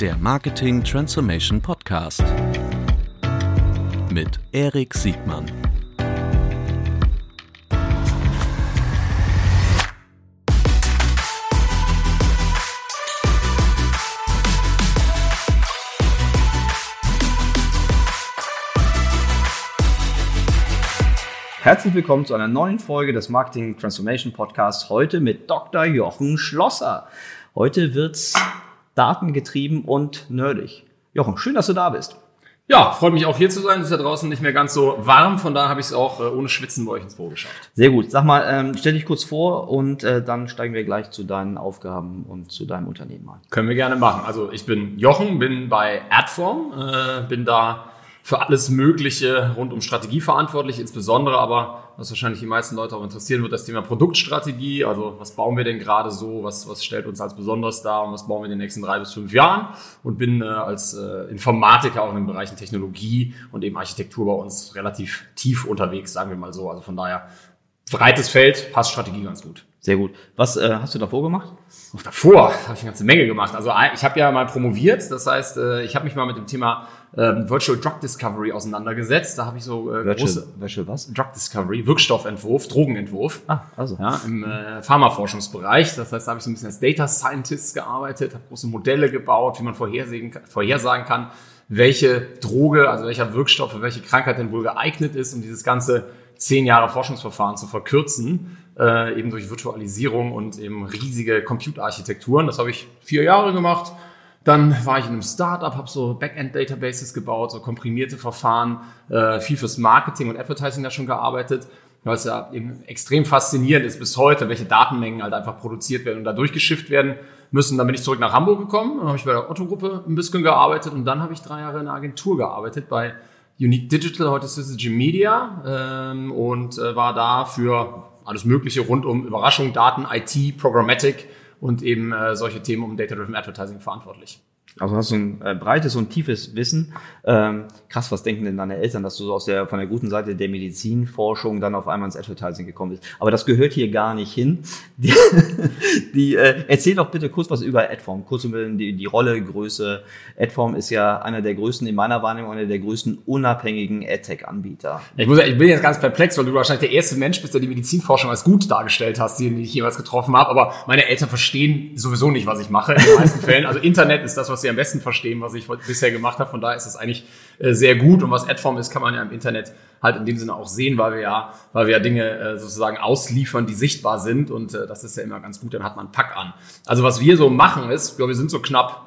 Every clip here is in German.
der Marketing Transformation Podcast mit Erik Siegmann. Herzlich willkommen zu einer neuen Folge des Marketing Transformation Podcasts. Heute mit Dr. Jochen Schlosser. Heute wird's datengetrieben und nerdig. Jochen, schön, dass du da bist. Ja, freut mich auch hier zu sein. Es ist ja draußen nicht mehr ganz so warm, von daher habe ich es auch äh, ohne Schwitzen bei euch ins Büro geschafft. Sehr gut. Sag mal, ähm, stell dich kurz vor und äh, dann steigen wir gleich zu deinen Aufgaben und zu deinem Unternehmen ein. Können wir gerne machen. Also ich bin Jochen, bin bei Adform, äh, bin da für alles Mögliche rund um Strategie verantwortlich, insbesondere aber, was wahrscheinlich die meisten Leute auch interessieren wird, das Thema Produktstrategie. Also was bauen wir denn gerade so, was, was stellt uns als besonders dar und was bauen wir in den nächsten drei bis fünf Jahren und bin äh, als äh, Informatiker auch in den Bereichen Technologie und eben Architektur bei uns relativ tief unterwegs, sagen wir mal so. Also von daher breites Feld, passt Strategie ganz gut. Sehr gut. Was äh, hast du davor gemacht? Auch davor habe ich eine ganze Menge gemacht. Also ich habe ja mal promoviert, das heißt, äh, ich habe mich mal mit dem Thema ähm, Virtual Drug Discovery auseinandergesetzt. Da habe ich so äh, Virtual, große Virtual was? Drug Discovery, Wirkstoffentwurf, Drogenentwurf. Ah, also. Ja, im äh, Pharmaforschungsbereich. Das heißt, da habe ich so ein bisschen als Data Scientist gearbeitet, habe große Modelle gebaut, wie man vorhersehen, vorhersagen kann, welche Droge, also welcher Wirkstoff für welche Krankheit denn wohl geeignet ist, um dieses ganze zehn Jahre Forschungsverfahren zu verkürzen, äh, eben durch Virtualisierung und eben riesige Computerarchitekturen. Das habe ich vier Jahre gemacht. Dann war ich in einem Startup, habe so Backend-Databases gebaut, so komprimierte Verfahren, äh, viel fürs Marketing und Advertising da schon gearbeitet, was ja eben extrem faszinierend ist bis heute, welche Datenmengen halt einfach produziert werden und da durchgeschifft werden müssen. Dann bin ich zurück nach Hamburg gekommen, dann habe ich bei der Otto-Gruppe ein bisschen gearbeitet und dann habe ich drei Jahre in einer Agentur gearbeitet bei Unique Digital, heute Syzygy Media ähm, und äh, war da für alles Mögliche rund um Überraschung, Daten, IT, Programmatic und eben äh, solche Themen um Data-Driven Advertising verantwortlich. Also hast du ein äh, breites und tiefes Wissen. Ähm, krass, was denken denn deine Eltern, dass du so aus der von der guten Seite der Medizinforschung dann auf einmal ins Advertising gekommen bist? Aber das gehört hier gar nicht hin. Die, die äh, erzähl doch bitte kurz was über Adform. Kurz über die, die Rolle, Größe. Adform ist ja einer der größten, in meiner Wahrnehmung, einer der größten unabhängigen AdTech-Anbieter. Ich, muss, ich bin jetzt ganz perplex, weil du wahrscheinlich der erste Mensch bist, der die Medizinforschung als gut dargestellt hast, den ich jemals getroffen habe. Aber meine Eltern verstehen sowieso nicht, was ich mache in den meisten Fällen. Also Internet ist das, was sie am besten verstehen, was ich bisher gemacht habe. Von daher ist es eigentlich äh, sehr gut. Und was Adform ist, kann man ja im Internet halt in dem Sinne auch sehen, weil wir ja, weil wir ja Dinge äh, sozusagen ausliefern, die sichtbar sind. Und äh, das ist ja immer ganz gut, dann hat man einen Pack an. Also was wir so machen ist, ja, wir sind so knapp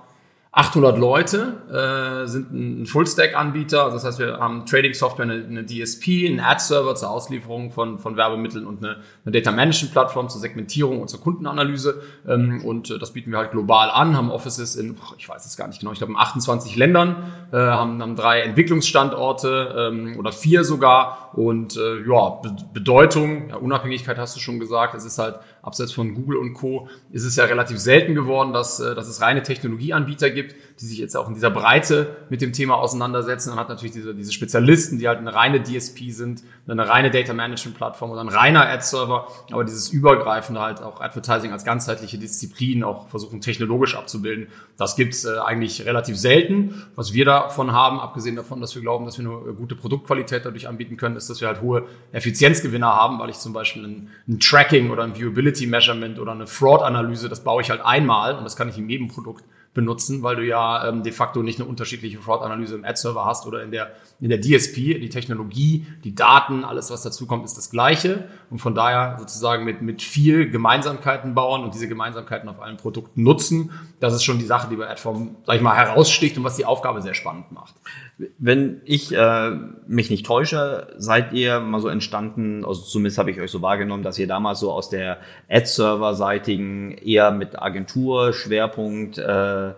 800 Leute äh, sind ein Full-Stack-Anbieter. Das heißt, wir haben Trading-Software, eine, eine, DSP, einen Ad-Server zur Auslieferung von, von Werbemitteln und eine, eine Data-Management-Plattform zur Segmentierung und zur Kundenanalyse. Ähm, und äh, das bieten wir halt global an, haben Offices in, ich weiß es gar nicht genau, ich glaube in 28 Ländern, äh, haben, haben drei Entwicklungsstandorte ähm, oder vier sogar. Und äh, ja, Be Bedeutung, ja, Unabhängigkeit hast du schon gesagt, es ist halt abseits von Google und Co., ist es ja relativ selten geworden, dass, äh, dass es reine Technologieanbieter gibt, die sich jetzt auch in dieser Breite mit dem Thema auseinandersetzen. Man hat natürlich diese, diese Spezialisten, die halt eine reine DSP sind, eine reine Data Management Plattform oder ein reiner Ad-Server, aber dieses übergreifende halt auch Advertising als ganzheitliche Disziplin auch versuchen technologisch abzubilden. Das gibt's äh, eigentlich relativ selten. Was wir davon haben, abgesehen davon, dass wir glauben, dass wir nur gute Produktqualität dadurch anbieten können, ist, dass wir halt hohe Effizienzgewinne haben, weil ich zum Beispiel ein, ein Tracking oder ein Viewability Measurement oder eine Fraud-Analyse, das baue ich halt einmal und das kann ich in jedem Produkt benutzen, weil du ja ähm, de facto nicht eine unterschiedliche Fraud-Analyse im Ad-Server hast oder in der, in der DSP. Die Technologie, die Daten, alles, was dazu kommt, ist das Gleiche. Und von daher sozusagen mit, mit viel Gemeinsamkeiten bauen und diese Gemeinsamkeiten auf allen Produkten nutzen. Das ist schon die Sache, die bei Adform, sag ich mal, heraussticht und was die Aufgabe sehr spannend macht. Wenn ich äh, mich nicht täusche, seid ihr mal so entstanden, also zumindest habe ich euch so wahrgenommen, dass ihr damals so aus der Ad-Server-seitigen eher mit Agentur, Schwerpunkt, äh,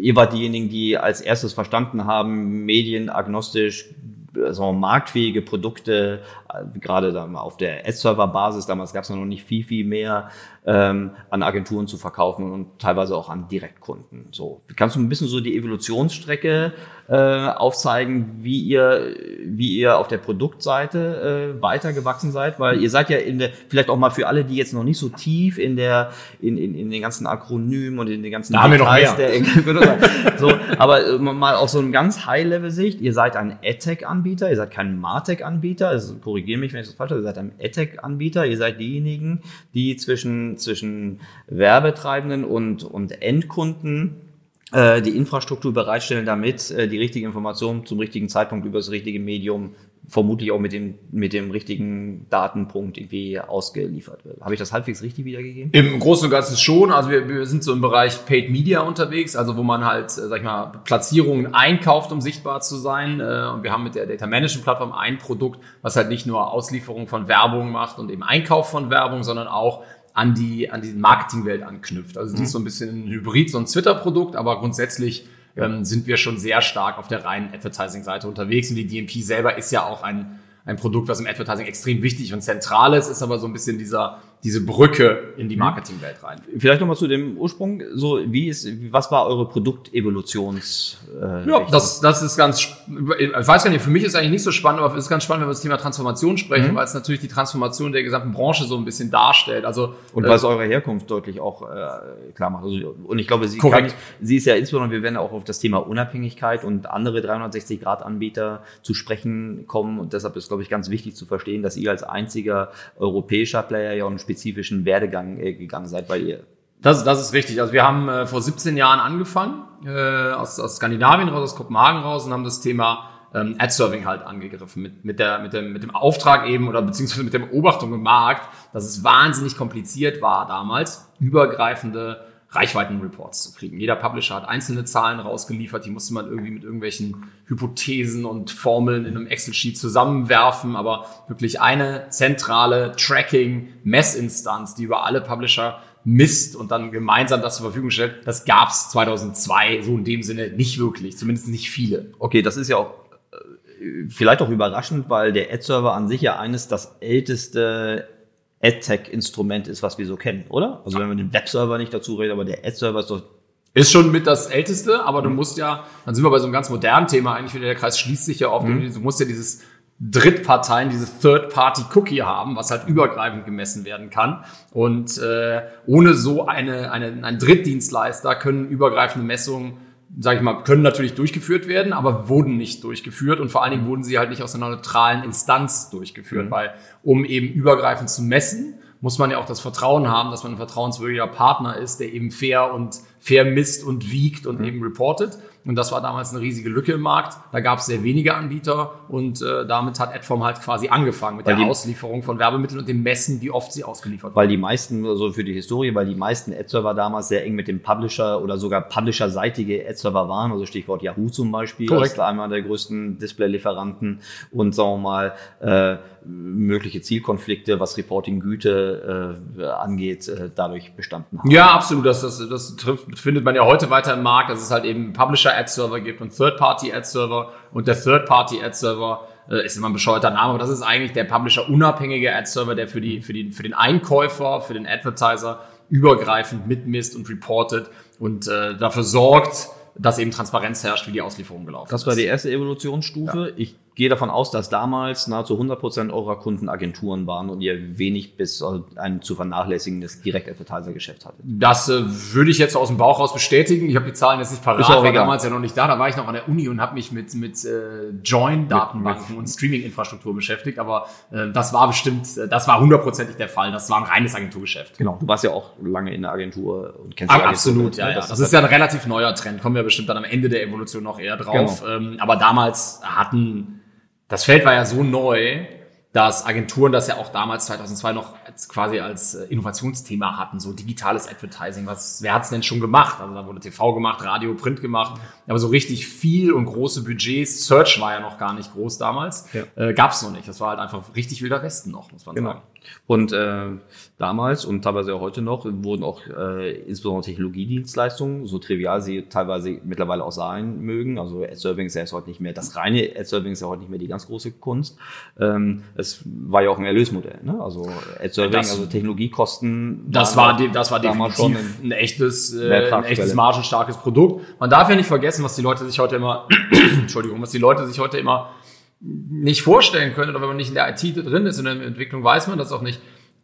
ihr wart diejenigen, die als erstes verstanden haben, medienagnostisch so marktfähige Produkte, äh, gerade dann auf der Ad-Server-Basis, damals gab es noch nicht viel, viel mehr, ähm, an Agenturen zu verkaufen und teilweise auch an Direktkunden. So, kannst du ein bisschen so die Evolutionsstrecke äh, aufzeigen, wie ihr, wie ihr auf der Produktseite äh, weitergewachsen seid? Weil ihr seid ja in der, vielleicht auch mal für alle, die jetzt noch nicht so tief in der, in, in, in den ganzen Akronymen und in den ganzen da haben wir noch mehr. Der, so, aber äh, mal auf so einem ganz High-Level-Sicht, ihr seid ein AdTech-Anbieter, ihr seid kein Martech-Anbieter, also korrigiere mich, wenn ich das falsch habe, ihr seid ein AdTech-Anbieter, ihr seid diejenigen, die zwischen zwischen, Werbetreibenden und, und Endkunden äh, die Infrastruktur bereitstellen, damit äh, die richtige Information zum richtigen Zeitpunkt über das richtige Medium vermutlich auch mit dem, mit dem richtigen Datenpunkt irgendwie ausgeliefert wird. Habe ich das halbwegs richtig wiedergegeben? Im Großen und Ganzen schon. Also wir, wir sind so im Bereich Paid Media unterwegs, also wo man halt, äh, sag ich mal, Platzierungen einkauft, um sichtbar zu sein. Äh, und wir haben mit der Data Management Plattform ein Produkt, was halt nicht nur Auslieferung von Werbung macht und eben Einkauf von Werbung, sondern auch an die, an die Marketingwelt anknüpft. Also die ist mhm. so ein bisschen ein Hybrid, so ein Twitter-Produkt, aber grundsätzlich ähm, sind wir schon sehr stark auf der reinen Advertising-Seite unterwegs. Und die DMP selber ist ja auch ein, ein Produkt, was im Advertising extrem wichtig und zentral ist, ist aber so ein bisschen dieser, diese Brücke in die mhm. Marketingwelt rein. Vielleicht nochmal zu dem Ursprung. So, wie ist, was war eure Produktevolutions? Äh, ja, das, das ist ganz, ich weiß gar nicht, für mich ist eigentlich nicht so spannend, aber es ist ganz spannend, wenn wir über das Thema Transformation sprechen, mhm. weil es natürlich die Transformation der gesamten Branche so ein bisschen darstellt. Also und weil es äh, eure Herkunft deutlich auch äh, klar macht. Also, und ich glaube, sie, kann, sie ist ja insbesondere, wir werden auch auf das Thema Unabhängigkeit und andere 360-Grad-Anbieter zu sprechen kommen. Und deshalb ist, glaube ich, ganz wichtig zu verstehen, dass ihr als einziger europäischer Player ja auch spezifischen Werdegang äh, gegangen seid bei ihr. Das, das ist richtig. Also wir haben äh, vor 17 Jahren angefangen, äh, aus, aus Skandinavien raus, aus Kopenhagen raus und haben das Thema ähm, Ad-Serving halt angegriffen mit, mit, der, mit, dem, mit dem Auftrag eben oder beziehungsweise mit der Beobachtung im Markt, dass es wahnsinnig kompliziert war damals, übergreifende Reichweitenreports zu kriegen. Jeder Publisher hat einzelne Zahlen rausgeliefert, die musste man irgendwie mit irgendwelchen Hypothesen und Formeln in einem Excel-Sheet zusammenwerfen, aber wirklich eine zentrale Tracking-Messinstanz, die über alle Publisher misst und dann gemeinsam das zur Verfügung stellt, das gab's 2002 so in dem Sinne nicht wirklich, zumindest nicht viele. Okay, das ist ja auch äh, vielleicht auch überraschend, weil der Ad-Server an sich ja eines das älteste AdTech-Instrument ist, was wir so kennen, oder? Also wenn man den Webserver nicht dazu redet, aber der Ad-Server ist doch ist schon mit das Älteste, aber du musst ja, dann sind wir bei so einem ganz modernen Thema eigentlich wieder, der Kreis schließt sich ja oft, mhm. du musst ja dieses Drittparteien, dieses Third-Party-Cookie haben, was halt übergreifend gemessen werden kann. Und äh, ohne so eine, eine, einen Drittdienstleister können übergreifende Messungen sage ich mal, können natürlich durchgeführt werden, aber wurden nicht durchgeführt und vor allen Dingen wurden sie halt nicht aus einer neutralen Instanz durchgeführt, mhm. weil um eben übergreifend zu messen, muss man ja auch das Vertrauen haben, dass man ein vertrauenswürdiger Partner ist, der eben fair und fair misst und wiegt und mhm. eben reportet. Und das war damals eine riesige Lücke im Markt. Da gab es sehr wenige Anbieter und äh, damit hat Adform halt quasi angefangen mit weil der Auslieferung von Werbemitteln und dem Messen, wie oft sie ausgeliefert Weil die meisten, also für die Historie, weil die meisten Ad-Server damals sehr eng mit dem Publisher oder sogar Publisher-seitige Ad-Server waren, also Stichwort Yahoo zum Beispiel, Korrekt. als einer der größten Display-Lieferanten und sagen wir mal, äh, mögliche Zielkonflikte, was Reporting-Güte äh, angeht, äh, dadurch bestanden haben. Ja, absolut. Das, das, das trifft, findet man ja heute weiter im Markt, dass es halt eben Publisher-Ad-Server gibt und Third-Party-Ad-Server. Und der Third-Party-Ad-Server äh, ist immer ein bescheuerter Name, aber das ist eigentlich der Publisher-unabhängige Ad-Server, der für, die, für, die, für den Einkäufer, für den Advertiser übergreifend mitmisst und reportet und äh, dafür sorgt, dass eben Transparenz herrscht, wie die Auslieferung gelaufen ist. Das war die erste Evolutionsstufe. Ja. Ich gehe davon aus, dass damals nahezu 100 Prozent eurer Kunden Agenturen waren und ihr wenig bis ein zu vernachlässigendes Direct-Advertiser-Geschäft hattet. Das äh, würde ich jetzt aus dem Bauch raus bestätigen. Ich habe die Zahlen jetzt nicht parat, war damals ja noch nicht da. Da war ich noch an der Uni und habe mich mit, mit äh, Join-Datenbanken und Streaming-Infrastruktur beschäftigt. Aber äh, das war bestimmt, äh, das war hundertprozentig der Fall. Das war ein reines Agenturgeschäft. Genau, du warst ja auch lange in der Agentur und kennst die Absolut, ja, ja. Das, das ist ja ein relativ neuer Trend. Kommen wir bestimmt dann am Ende der Evolution noch eher drauf. Genau. Ähm, aber damals hatten das Feld war ja so neu, dass Agenturen das ja auch damals 2002 noch als, quasi als äh, Innovationsthema hatten, so digitales Advertising. Was, wer hat's denn schon gemacht? Also da wurde TV gemacht, Radio, Print gemacht, aber so richtig viel und große Budgets, Search war ja noch gar nicht groß damals, ja. äh, gab's noch nicht. Das war halt einfach richtig wilder Westen noch, muss man genau. sagen. Und äh, damals und teilweise auch heute noch wurden auch äh, insbesondere Technologiedienstleistungen, so trivial sie teilweise mittlerweile auch sein mögen. Also Ad-Serving ist ja heute nicht mehr, das reine Ad-Serving ist ja heute nicht mehr die ganz große Kunst. Ähm, es war ja auch ein Erlösmodell. Ne? Also Ad-Serving, also Technologiekosten. Das war, die, das war definitiv ein, ein echtes, äh, ein echtes margenstarkes Produkt. Man darf ja nicht vergessen, was die Leute sich heute immer, Entschuldigung, was die Leute sich heute immer nicht vorstellen können oder wenn man nicht in der IT drin ist in der Entwicklung, weiß man das auch nicht.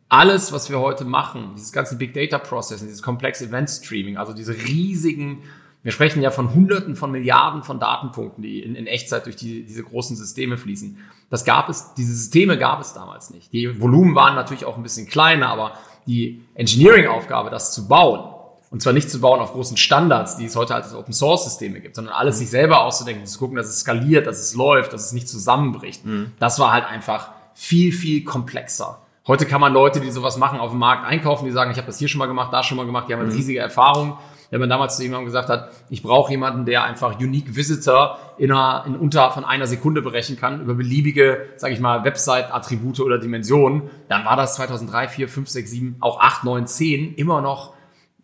Alles, was wir heute machen, dieses ganze Big Data Processing, dieses komplexe Event Streaming, also diese riesigen, wir sprechen ja von Hunderten von Milliarden von Datenpunkten, die in, in Echtzeit durch die, diese großen Systeme fließen. Das gab es, diese Systeme gab es damals nicht. Die Volumen waren natürlich auch ein bisschen kleiner, aber die Engineering-Aufgabe, das zu bauen, und zwar nicht zu bauen auf großen Standards, die es heute als Open Source Systeme gibt, sondern alles sich selber auszudenken, zu gucken, dass es skaliert, dass es läuft, dass es nicht zusammenbricht. Mhm. Das war halt einfach viel, viel komplexer. Heute kann man Leute, die sowas machen, auf dem Markt einkaufen, die sagen, ich habe das hier schon mal gemacht, da schon mal gemacht, die haben eine mhm. riesige Erfahrung. Wenn man damals zu jemandem gesagt hat, ich brauche jemanden, der einfach Unique Visitor in, einer, in unter von einer Sekunde berechnen kann über beliebige, sage ich mal, Website-Attribute oder Dimensionen, dann war das 2003, 4, 5, 6, 7, auch 8, 9, 10 immer noch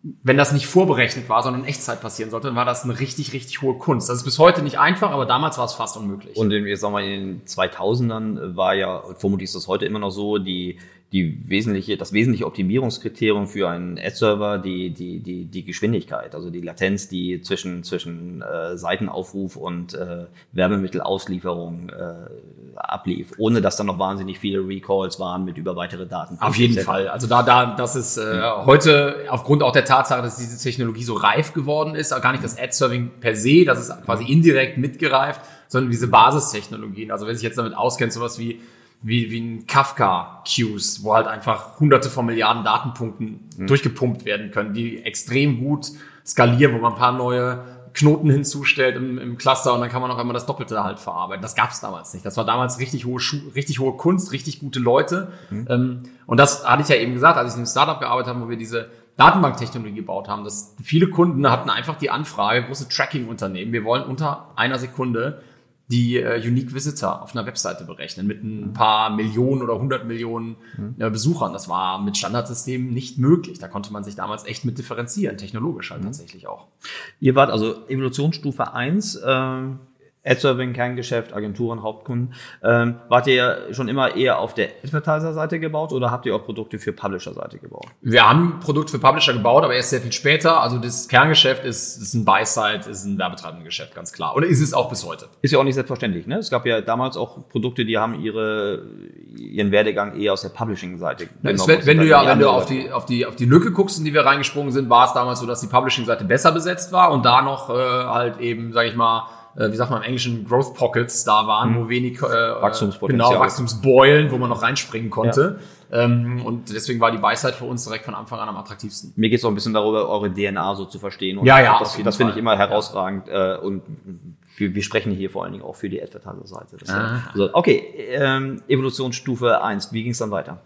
wenn das nicht vorberechnet war, sondern in Echtzeit passieren sollte, dann war das eine richtig, richtig hohe Kunst. Das ist bis heute nicht einfach, aber damals war es fast unmöglich. Und in, jetzt sagen wir, in den 2000ern war ja, vermutlich ist das heute immer noch so, die, die wesentliche, das wesentliche Optimierungskriterium für einen Ad-Server die, die, die, die Geschwindigkeit, also die Latenz, die zwischen, zwischen äh, Seitenaufruf und äh, Werbemittelauslieferung äh, ablief, ohne dass dann noch wahnsinnig viele Recalls waren mit über weitere Daten. Auf jeden Fall. Also da, da, das ist äh, ja. heute aufgrund auch der Tatsache, dass diese Technologie so reif geworden ist, gar nicht das Ad-Serving per se, das ist quasi indirekt mitgereift, sondern diese Basistechnologien. Also wer sich jetzt damit auskennt, sowas wie wie, wie ein Kafka-Queues, wo halt einfach hunderte von Milliarden Datenpunkten mhm. durchgepumpt werden können, die extrem gut skalieren, wo man ein paar neue Knoten hinzustellt im, im Cluster und dann kann man auch einmal das Doppelte halt verarbeiten. Das gab es damals nicht. Das war damals richtig hohe, Schu richtig hohe Kunst, richtig gute Leute. Mhm. Ähm, und das hatte ich ja eben gesagt, als ich in einem Startup gearbeitet habe, wo wir diese Datenbanktechnologie gebaut haben, dass viele Kunden hatten einfach die Anfrage, große Tracking-Unternehmen, wir wollen unter einer Sekunde die äh, Unique Visitor auf einer Webseite berechnen mit ein mhm. paar Millionen oder hundert Millionen äh, Besuchern. Das war mit Standardsystemen nicht möglich. Da konnte man sich damals echt mit differenzieren, technologisch halt mhm. tatsächlich auch. Ihr wart also Evolutionsstufe eins. Ähm Ad-Serving, Kerngeschäft, Agenturen, Hauptkunden. Ähm, wart ihr schon immer eher auf der Advertiser-Seite gebaut oder habt ihr auch Produkte für Publisher-Seite gebaut? Wir haben Produkte für Publisher gebaut, aber erst sehr viel später. Also das Kerngeschäft ist, ist ein Buy-Side, ist ein werbetreibende Geschäft, ganz klar. Und ist es auch bis heute. Ist ja auch nicht selbstverständlich. Ne? Es gab ja damals auch Produkte, die haben ihre, ihren Werdegang eher aus der Publishing-Seite. Wenn, wenn du ja, wenn du auf die, auf, die, auf die Lücke guckst, in die wir reingesprungen sind, war es damals so, dass die Publishing-Seite besser besetzt war und da noch äh, halt eben, sage ich mal, äh, wie sagt man im Englischen, Growth Pockets da waren, mhm. wo wenig äh, Wachstumspotenzial. Genau, Wachstumsbeulen, wo man noch reinspringen konnte. Ja. Ähm, und deswegen war die Weisheit für uns direkt von Anfang an am attraktivsten. Mir geht es auch ein bisschen darüber, eure DNA so zu verstehen. Und ja, ja. Das, das finde ich immer herausragend. Äh, und wir, wir sprechen hier vor allen Dingen auch für die Advertiser-Seite. Also, okay, ähm, Evolutionsstufe eins. Wie ging es dann weiter?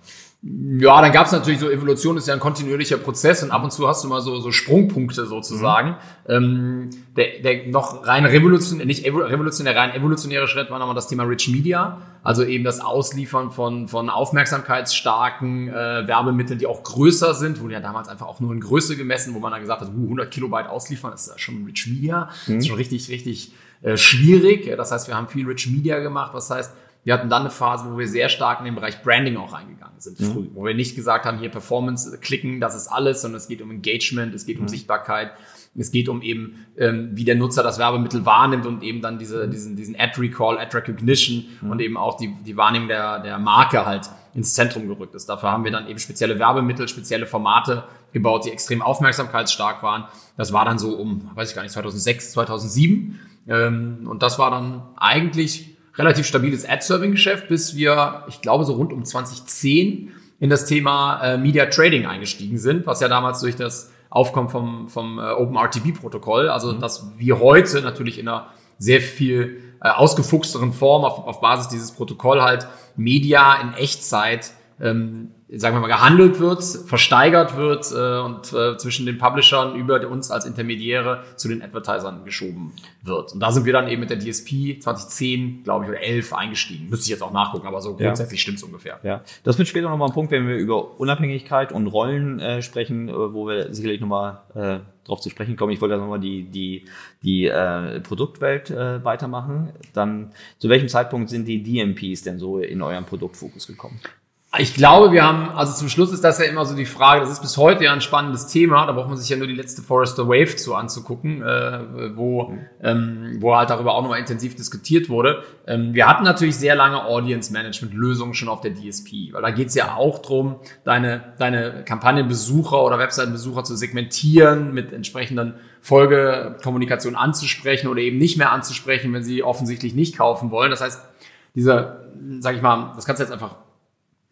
Ja, dann gab es natürlich so, Evolution ist ja ein kontinuierlicher Prozess und ab und zu hast du mal so, so Sprungpunkte sozusagen. Mhm. Ähm, der, der noch rein revolutionär, nicht revolutionär, rein evolutionäre Schritt war nochmal das Thema Rich Media, also eben das Ausliefern von, von aufmerksamkeitsstarken äh, Werbemitteln, die auch größer sind, wurde ja damals einfach auch nur in Größe gemessen, wo man dann gesagt hat, uh, 100 Kilobyte ausliefern, das ist ja schon Rich Media, mhm. das ist schon richtig, richtig äh, schwierig. Das heißt, wir haben viel Rich Media gemacht, was heißt, wir hatten dann eine Phase, wo wir sehr stark in den Bereich Branding auch reingegangen sind, früh, mhm. wo wir nicht gesagt haben, hier Performance klicken, das ist alles, sondern es geht um Engagement, es geht um mhm. Sichtbarkeit, es geht um eben, ähm, wie der Nutzer das Werbemittel wahrnimmt und eben dann diese, diesen, diesen Ad Recall, Ad Recognition mhm. und eben auch die, die Wahrnehmung der, der Marke halt ins Zentrum gerückt ist. Dafür haben wir dann eben spezielle Werbemittel, spezielle Formate gebaut, die extrem aufmerksamkeitsstark waren. Das war dann so um, weiß ich gar nicht, 2006, 2007. Ähm, und das war dann eigentlich relativ stabiles Ad-Serving-Geschäft, bis wir, ich glaube, so rund um 2010 in das Thema äh, Media Trading eingestiegen sind, was ja damals durch das Aufkommen vom, vom äh, OpenRTB-Protokoll, also mhm. dass wir heute natürlich in einer sehr viel äh, ausgefuchsteren Form auf, auf Basis dieses Protokoll halt Media in Echtzeit ähm, sagen wir mal, gehandelt wird, versteigert wird äh, und äh, zwischen den Publishern über uns als Intermediäre zu den Advertisern geschoben wird. Und da sind wir dann eben mit der DSP 2010, glaube ich, oder 11 eingestiegen. Müsste ich jetzt auch nachgucken, aber so grundsätzlich ja. stimmt's ungefähr. Ja, das wird später nochmal ein Punkt, wenn wir über Unabhängigkeit und Rollen äh, sprechen, äh, wo wir sicherlich nochmal äh, drauf zu sprechen kommen. Ich wollte nochmal die, die, die äh, Produktwelt äh, weitermachen. Dann, zu welchem Zeitpunkt sind die DMPs denn so in euren Produktfokus gekommen? Ich glaube, wir haben, also zum Schluss ist das ja immer so die Frage, das ist bis heute ja ein spannendes Thema, da braucht man sich ja nur die letzte Forrester Wave zu anzugucken, äh, wo, ähm, wo halt darüber auch nochmal intensiv diskutiert wurde. Ähm, wir hatten natürlich sehr lange Audience Management Lösungen schon auf der DSP, weil da geht es ja auch drum, deine, deine Kampagnenbesucher oder Webseitenbesucher zu segmentieren, mit entsprechenden Folgekommunikation anzusprechen oder eben nicht mehr anzusprechen, wenn sie offensichtlich nicht kaufen wollen. Das heißt, dieser, sag ich mal, das kannst du jetzt einfach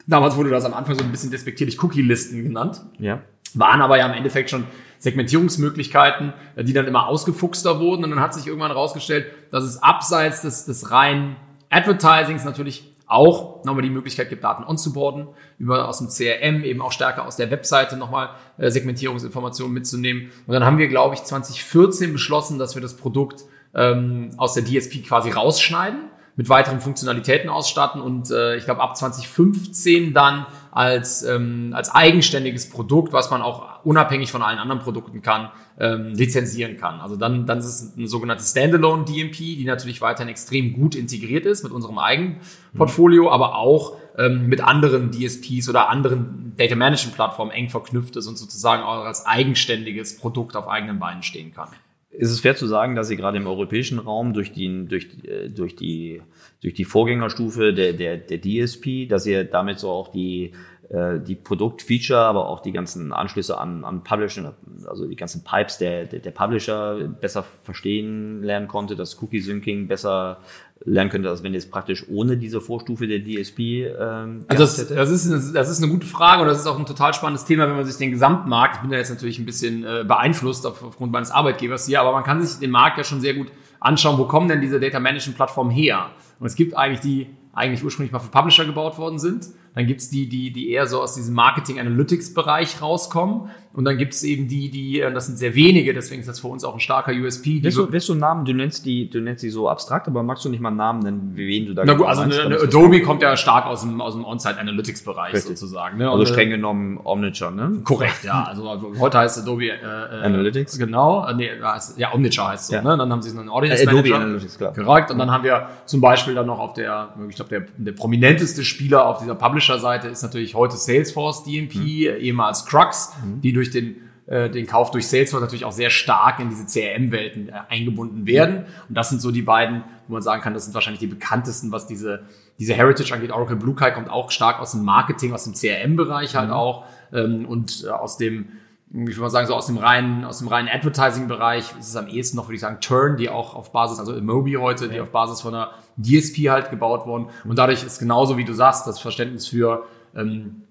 Damals wurde das am Anfang so ein bisschen despektierlich Cookie-Listen genannt. Ja. Waren aber ja im Endeffekt schon Segmentierungsmöglichkeiten, die dann immer ausgefuchster wurden. Und dann hat sich irgendwann herausgestellt, dass es abseits des, des reinen Advertisings natürlich auch nochmal die Möglichkeit gibt, Daten onzuboarden, über aus dem CRM eben auch stärker aus der Webseite nochmal äh, Segmentierungsinformationen mitzunehmen. Und dann haben wir, glaube ich, 2014 beschlossen, dass wir das Produkt ähm, aus der DSP quasi rausschneiden mit weiteren Funktionalitäten ausstatten und äh, ich glaube ab 2015 dann als, ähm, als eigenständiges Produkt, was man auch unabhängig von allen anderen Produkten kann, ähm, lizenzieren kann. Also dann, dann ist es ein sogenanntes Standalone DMP, die natürlich weiterhin extrem gut integriert ist mit unserem eigenen Portfolio, aber auch ähm, mit anderen DSPs oder anderen Data Management Plattformen eng verknüpft ist und sozusagen auch als eigenständiges Produkt auf eigenen Beinen stehen kann. Ist es fair zu sagen, dass Sie gerade im europäischen Raum durch die, durch, äh, durch die, durch die Vorgängerstufe der, der, der DSP, dass ihr damit so auch die, die Produktfeature, aber auch die ganzen Anschlüsse an, an Publishing, also die ganzen Pipes der, der, der Publisher besser verstehen lernen konnte, das Cookie-Syncing besser lernen könnte, als wenn es praktisch ohne diese Vorstufe der DSP ähm, also das, das, ist eine, das ist eine gute Frage und das ist auch ein total spannendes Thema, wenn man sich den Gesamtmarkt, ich bin da jetzt natürlich ein bisschen äh, beeinflusst auf, aufgrund meines Arbeitgebers hier, aber man kann sich den Markt ja schon sehr gut anschauen, wo kommen denn diese Data Management Plattformen her? Und es gibt eigentlich die eigentlich ursprünglich mal für Publisher gebaut worden sind. Dann gibt's die, die, die eher so aus diesem Marketing-Analytics-Bereich rauskommen. Und dann gibt's eben die, die, äh, das sind sehr wenige, deswegen ist das für uns auch ein starker USP. Willst du, willst du einen Namen, du nennst die, du nennst die so abstrakt, aber magst du nicht mal einen Namen nennen, wen du da Na gut, also meinst, eine, eine Adobe kommt ja stark aus dem, aus dem On-Site Analytics-Bereich sozusagen. Ne? Also und, streng genommen Omniture, ne? Korrekt, ja. Also, heute heißt Adobe äh, äh Analytics. Genau, äh, nee, heißt, ja, Omniture heißt so, ja. ne? Dann haben sie so einen Audience äh, Adobe Analytics, klar. Korrekt. Und dann haben wir zum Beispiel dann noch auf der, ich glaube, der, der prominenteste Spieler auf dieser Publisher-Seite ist natürlich heute Salesforce DMP, mhm. ehemals Crux, mhm. die durch den äh, den Kauf durch Salesforce natürlich auch sehr stark in diese CRM-Welten äh, eingebunden werden. Und das sind so die beiden, wo man sagen kann, das sind wahrscheinlich die bekanntesten, was diese, diese Heritage angeht. Oracle Blue Kai kommt auch stark aus dem Marketing, aus dem CRM-Bereich halt mhm. auch ähm, und äh, aus dem ich würde mal sagen, so aus dem reinen, aus dem reinen Advertising-Bereich ist es am ehesten noch, würde ich sagen, Turn, die auch auf Basis, also Mobi heute, die auf Basis von einer DSP halt gebaut wurden. Und dadurch ist genauso, wie du sagst, das Verständnis für ähm,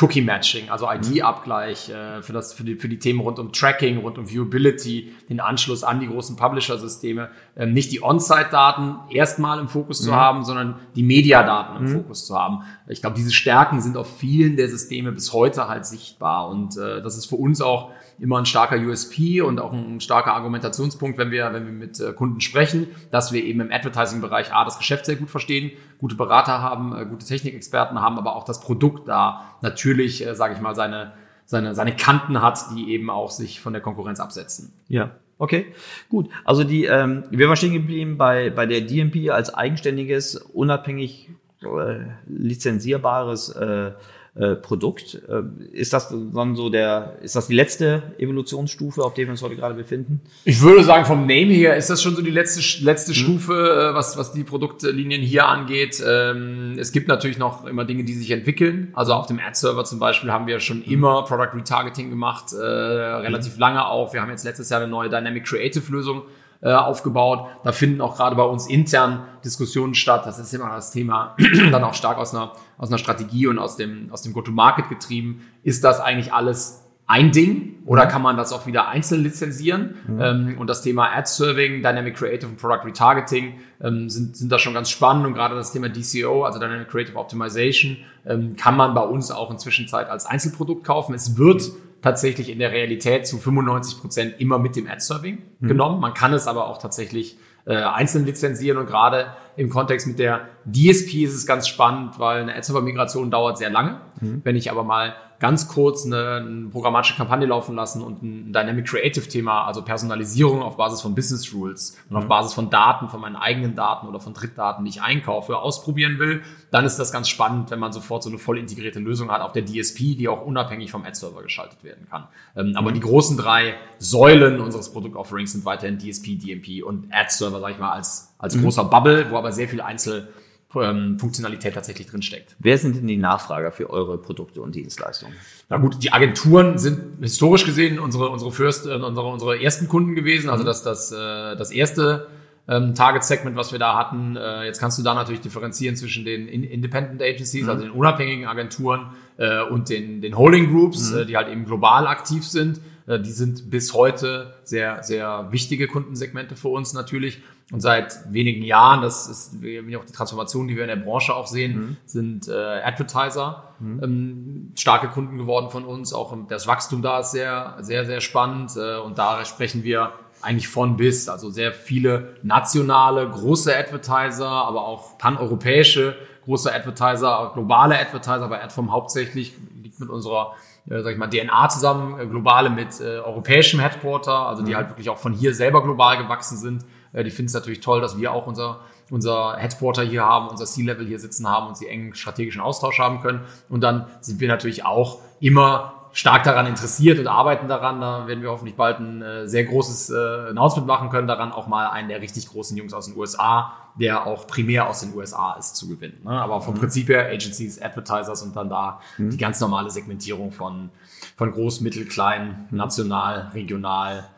Cookie-Matching, also ID-Abgleich äh, für, das, für, die, für die Themen rund um Tracking, rund um Viewability, den Anschluss an die großen Publisher-Systeme, ähm, nicht die On-Site-Daten erstmal im Fokus mhm. zu haben, sondern die Media-Daten im mhm. Fokus zu haben. Ich glaube, diese Stärken sind auf vielen der Systeme bis heute halt sichtbar und äh, das ist für uns auch immer ein starker USP und auch ein starker Argumentationspunkt, wenn wir, wenn wir mit äh, Kunden sprechen, dass wir eben im Advertising-Bereich A, das Geschäft sehr gut verstehen, gute Berater haben, äh, gute Technikexperten haben, aber auch das Produkt da natürlich, äh, sage ich mal, seine, seine, seine Kanten hat, die eben auch sich von der Konkurrenz absetzen. Ja. Okay, gut. Also die, ähm, wir waren stehen geblieben bei, bei der DMP als eigenständiges, unabhängig äh, lizenzierbares äh, äh, Produkt. Äh, ist das dann so der, ist das die letzte Evolutionsstufe, auf der wir uns heute gerade befinden? Ich würde sagen, vom Name her ist das schon so die letzte, letzte mhm. Stufe, äh, was, was die Produktlinien hier angeht. Ähm, es gibt natürlich noch immer Dinge, die sich entwickeln. Also auf dem Ad-Server zum Beispiel haben wir schon mhm. immer Product Retargeting gemacht, äh, relativ mhm. lange auch. Wir haben jetzt letztes Jahr eine neue Dynamic Creative Lösung äh, aufgebaut. Da finden auch gerade bei uns intern Diskussionen statt. Das ist immer das Thema dann auch stark aus einer, aus einer Strategie und aus dem, aus dem Go-to-Market getrieben. Ist das eigentlich alles ein Ding oder kann man das auch wieder einzeln lizenzieren? Ähm, und das Thema Ad-Serving, Dynamic Creative und Product Retargeting ähm, sind, sind da schon ganz spannend und gerade das Thema DCO, also Dynamic Creative Optimization, ähm, kann man bei uns auch inzwischen Zeit als Einzelprodukt kaufen. Es wird tatsächlich in der Realität zu 95 Prozent immer mit dem Ad-Serving genommen. Man kann es aber auch tatsächlich äh, einzeln lizenzieren und gerade im Kontext mit der DSP ist es ganz spannend, weil eine Ad-Server-Migration dauert sehr lange. Wenn ich aber mal ganz kurz eine, eine programmatische Kampagne laufen lassen und ein Dynamic Creative Thema, also Personalisierung auf Basis von Business Rules und auf Basis von Daten, von meinen eigenen Daten oder von Drittdaten, die ich einkaufe, ausprobieren will, dann ist das ganz spannend, wenn man sofort so eine voll integrierte Lösung hat auf der DSP, die auch unabhängig vom Ad-Server geschaltet werden kann. Ähm, aber die großen drei Säulen unseres Produktofferings sind weiterhin DSP, DMP und Ad-Server, sage ich mal, als, als großer Bubble, wo aber sehr viel Einzel ähm, Funktionalität tatsächlich drinsteckt. Wer sind denn die Nachfrager für eure Produkte und Dienstleistungen? Na gut, die Agenturen sind historisch gesehen unsere unsere First, äh, unsere unsere ersten Kunden gewesen. Also das das äh, das erste ähm, Target Segment, was wir da hatten. Äh, jetzt kannst du da natürlich differenzieren zwischen den in Independent Agencies, also den unabhängigen Agenturen äh, und den den Holding Groups, äh, die halt eben global aktiv sind. Äh, die sind bis heute sehr sehr wichtige Kundensegmente für uns natürlich. Und seit wenigen Jahren, das ist wie auch die Transformation, die wir in der Branche auch sehen, sind äh, Advertiser ähm, starke Kunden geworden von uns. Auch das Wachstum da ist sehr, sehr, sehr spannend. Äh, und da sprechen wir eigentlich von bis. Also sehr viele nationale, große Advertiser, aber auch paneuropäische große Advertiser, globale Advertiser, bei Adform hauptsächlich liegt mit unserer äh, sag ich mal, DNA zusammen, äh, globale mit äh, europäischem Headquarter, also die halt wirklich auch von hier selber global gewachsen sind. Äh, die finden es natürlich toll, dass wir auch unser, unser Headquarter hier haben, unser C-Level hier sitzen haben und sie engen strategischen Austausch haben können. Und dann sind wir natürlich auch immer stark daran interessiert und arbeiten daran. Da werden wir hoffentlich bald ein äh, sehr großes äh, Announcement machen können, daran auch mal einen der richtig großen Jungs aus den USA, der auch primär aus den USA ist, zu gewinnen. Ne? Aber vom Prinzip her Agencies, Advertisers und dann da die ganz normale Segmentierung von, von groß, mittel, klein, national, regional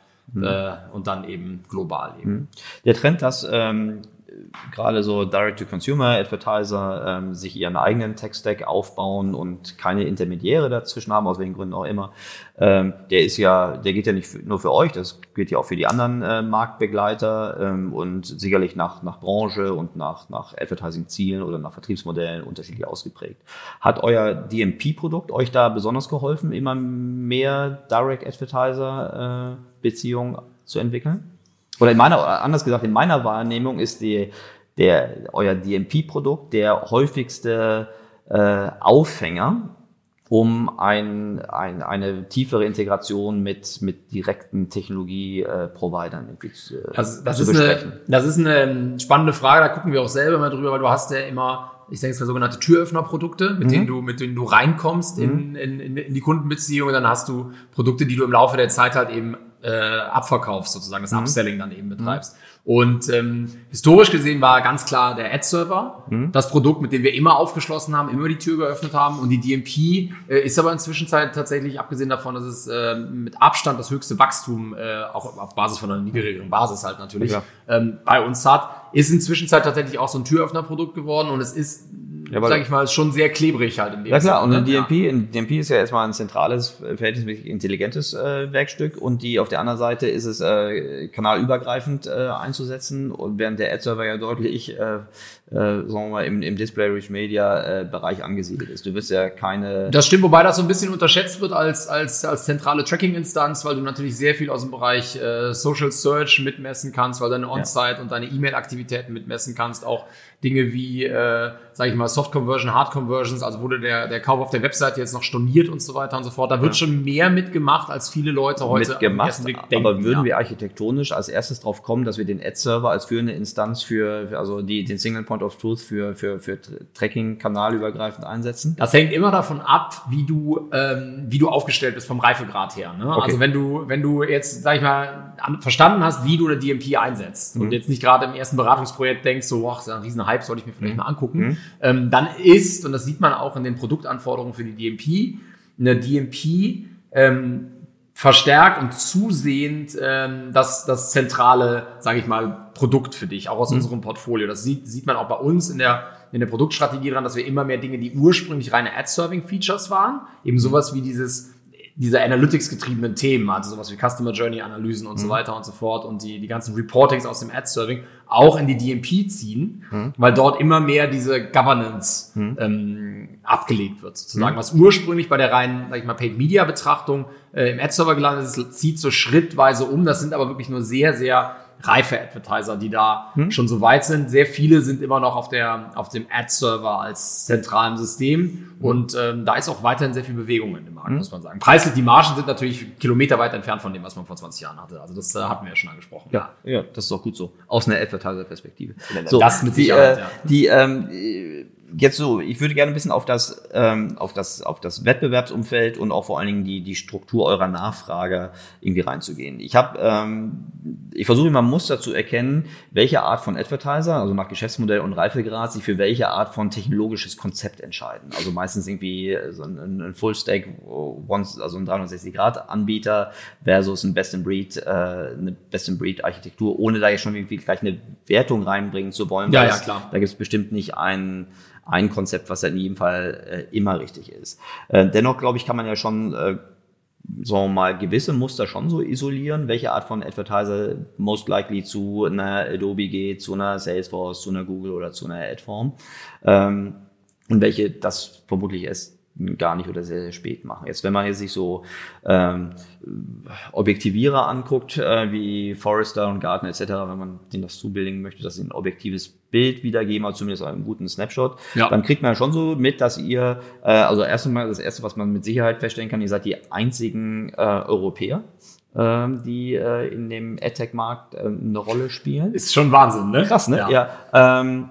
äh, und dann eben global eben. Der Trend, dass ähm, gerade so Direct-to-Consumer-Advertiser ähm, sich ihren eigenen Tech-Stack aufbauen und keine Intermediäre dazwischen haben, aus welchen Gründen auch immer, ähm, der ist ja, der geht ja nicht nur für euch, das gilt ja auch für die anderen äh, Marktbegleiter ähm, und sicherlich nach, nach Branche und nach, nach Advertising-Zielen oder nach Vertriebsmodellen unterschiedlich ausgeprägt. Hat euer DMP-Produkt euch da besonders geholfen, immer mehr Direct-Advertiser-Beziehungen zu entwickeln? Oder in meiner, anders gesagt, in meiner Wahrnehmung ist die, der, euer DMP-Produkt der häufigste äh, Aufhänger, um ein, ein, eine tiefere Integration mit, mit direkten Technologie-Providern irgendwie zu, äh, Also das, zu ist besprechen. eine, das ist eine ähm, spannende Frage, da gucken wir auch selber mal drüber, weil du hast ja immer, ich denke es mal sogenannte Türöffnerprodukte, mit denen du, mit denen du reinkommst in, in, in, in die Kundenbeziehung und dann hast du Produkte, die du im Laufe der Zeit halt eben äh, abverkaufst, sozusagen, das Upselling dann eben betreibst. Und ähm, historisch gesehen war ganz klar der Ad-Server, das Produkt, mit dem wir immer aufgeschlossen haben, immer die Tür geöffnet haben. Und die DMP äh, ist aber inzwischen tatsächlich, abgesehen davon, dass es äh, mit Abstand das höchste Wachstum, äh, auch auf Basis von einer niedrigeren Basis halt natürlich, Ja. ähm, bei uns hat, ist inzwischen tatsächlich auch so ein Türöffnerprodukt geworden und es ist, Ja, sage ich mal, schon sehr klebrig halt in dem Ja klar, und Sinne, ein ne? DMP, ein DMP ist ja erstmal ein zentrales, äh, verhältnismäßig intelligentes äh, Werkstück und die auf der anderen Seite ist es äh, kanalübergreifend äh, einzusetzen und während der Ad-Server ja deutlich, äh, äh, sagen wir mal, im, im Display-Rich-Media-Bereich angesiedelt ist. Du wirst ja keine... Das stimmt, wobei das so ein bisschen unterschätzt wird als, als, als zentrale Tracking-Instanz, weil du natürlich sehr viel aus dem Bereich äh, Social Search mitmessen kannst, weil deine On-Site und deine E-Mail-Aktivitäten mitmessen kannst, auch Dinge wie, äh, sage ich mal, Soft-Conversion, Hard-Conversions, also wurde der, der Kauf auf der Webseite jetzt noch storniert und so weiter und so fort. Da wird schon mehr mitgemacht, als viele Leute heute mitgemacht, ersten Blick aber würden ja. wir architektonisch als erstes drauf kommen, dass wir den Ad-Server als führende Instanz für, also die, den Single Point of Truth für, für, für Tracking kanalübergreifend einsetzen? Das hängt immer davon ab, wie du, ähm, wie du aufgestellt bist vom Reifegrad her. Ne? Also wenn du, wenn du jetzt, sag ich mal, an, verstanden hast, wie du eine DMP einsetzt und jetzt nicht gerade im ersten Beratungsprojekt denkst, so, ach, das ist ein riesen Hype, sollte ich mir vielleicht mal angucken, ähm, dann ist, und das sieht man auch in den Produktanforderungen für die DMP, eine DMP ähm, verstärkt und zusehend ähm, das, das zentrale, sage ich mal, Produkt für dich, auch aus unserem Portfolio. Das sieht, sieht man auch bei uns in der, in der Produktstrategie dran, dass wir immer mehr Dinge, die ursprünglich reine Ad-Serving-Features waren, eben sowas wie dieses diese Analytics-getriebenen Themen, also sowas wie Customer Journey-Analysen und mhm. so weiter und so fort und die, die ganzen Reportings aus dem Ad-Serving auch in die DMP ziehen, mhm. weil dort immer mehr diese Governance mhm. ähm, abgelegt wird, sozusagen. Mhm. Was ursprünglich bei der reinen, sag ich mal, Paid-Media-Betrachtung äh, im Ad-Server gelandet ist, zieht so schrittweise um. Das sind aber wirklich nur sehr, sehr reife Advertiser, die da hm? schon so weit sind. Sehr viele sind immer noch auf der auf dem Ad-Server als zentralem System hm. und ähm, da ist auch weiterhin sehr viel Bewegung in dem Markt, hm? muss man sagen. Preislich, die Margen sind natürlich kilometerweit entfernt von dem, was man vor 20 Jahren hatte. Also das äh, hatten wir ja schon angesprochen. Ja, ja, das ist auch gut so. Aus einer Advertiser-Perspektive. So, das mit Sicherheit, die, äh, ja. die ähm, jetzt so, ich würde gerne ein bisschen auf das, ähm, auf das, auf das Wettbewerbsumfeld und auch vor allen Dingen die, die Struktur eurer Nachfrage irgendwie reinzugehen. Ich habe, ähm, ich versuche immer Muster zu erkennen, welche Art von Advertiser, also nach Geschäftsmodell und Reifegrad, sich für welche Art von technologisches Konzept entscheiden. Also meistens irgendwie so ein, ein Full-Stack, also ein 360-Grad-Anbieter versus ein Best-in-Breed, äh, eine Best-in-Breed-Architektur, ohne da jetzt schon irgendwie gleich eine Wertung reinbringen zu wollen. Ja, ja, klar. Da gibt es bestimmt nicht einen ein Konzept, was ja in jedem Fall äh, immer richtig ist. Äh, dennoch, glaube ich, kann man ja schon, äh, sagen wir mal, gewisse Muster schon so isolieren, welche Art von Advertiser most likely zu einer Adobe geht, zu einer Salesforce, zu einer Google oder zu einer Adform. Ähm, und welche das vermutlich erst gar nicht oder sehr, sehr spät machen. Jetzt, wenn man jetzt sich so ähm, Objektivierer anguckt, äh, wie Forrester und Gartner etc., wenn man denen das zubilligen möchte, dass sie ein objektives Bild wiedergeben, also zumindest einen guten Snapshot, ja. dann kriegt man schon so mit, dass ihr, äh, also erst einmal das erste, was man mit Sicherheit feststellen kann, ihr seid die einzigen äh, Europäer, ähm, die äh, in dem AdTech-Markt äh, eine Rolle spielen. Ist schon Wahnsinn, ne? Krass, ne? Ja. ja ähm,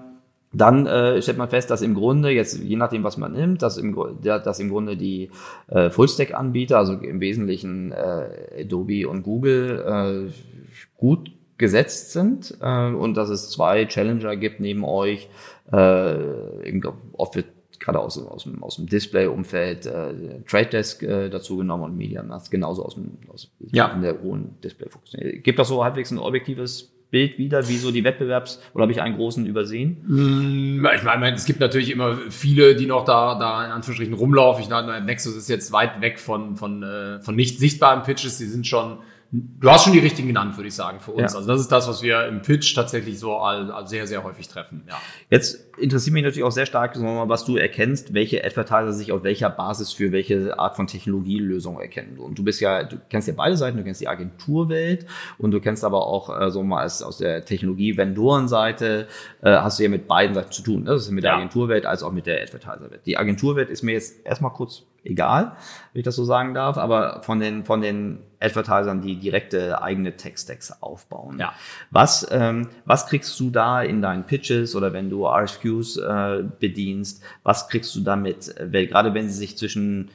dann äh, stellt man fest, dass im Grunde, jetzt je nachdem, was man nimmt, dass im, dass im Grunde die äh, Fullstack-Anbieter, also im Wesentlichen äh, Adobe und Google, äh, gut gesetzt sind äh, und dass es zwei Challenger gibt neben euch, äh, oft wird gerade aus, aus, dem, aus dem Display-Umfeld äh, Trade Desk äh, dazu genommen und Media Mass genauso aus dem aus ja. in der hohen Display-Fokus. Gibt das so halbwegs ein objektives Bild wieder, wie so die Wettbewerbs- oder habe ich einen großen übersehen? Mm, ich meine, es gibt natürlich immer viele, die noch da, da in Anführungsstrichen rumlaufen. Ich meine, Nexus ist jetzt weit weg von, von, äh, von nicht sichtbaren Pitches. Die sind schon Du hast schon die richtigen genannt, würde ich sagen, für uns. Ja. Also das ist das, was wir im Pitch tatsächlich so all, all sehr, sehr häufig treffen. Ja. Jetzt interessiert mich natürlich auch sehr stark, was du erkennst, welche Advertiser sich auf welcher Basis für welche Art von Technologielösung erkennen. Und du bist ja, du kennst ja beide Seiten, du kennst die Agenturwelt und du kennst aber auch äh, so mal als, aus der Technologie-Vendoren-Seite äh, hast du ja mit beiden Seiten zu tun. Ne? Das ist mit der ja. Agenturwelt als auch mit der Advertiser-Welt. Die Agenturwelt ist mir jetzt erstmal kurz egal, wenn ich das so sagen darf, aber von den, von den Advertisern, die direkte eigene Tech-Stacks aufbauen. Ja. Was, ähm, was kriegst du da in deinen Pitches oder wenn du RFQs äh, bedienst, was kriegst du damit? Weil, gerade wenn sie sich zwischen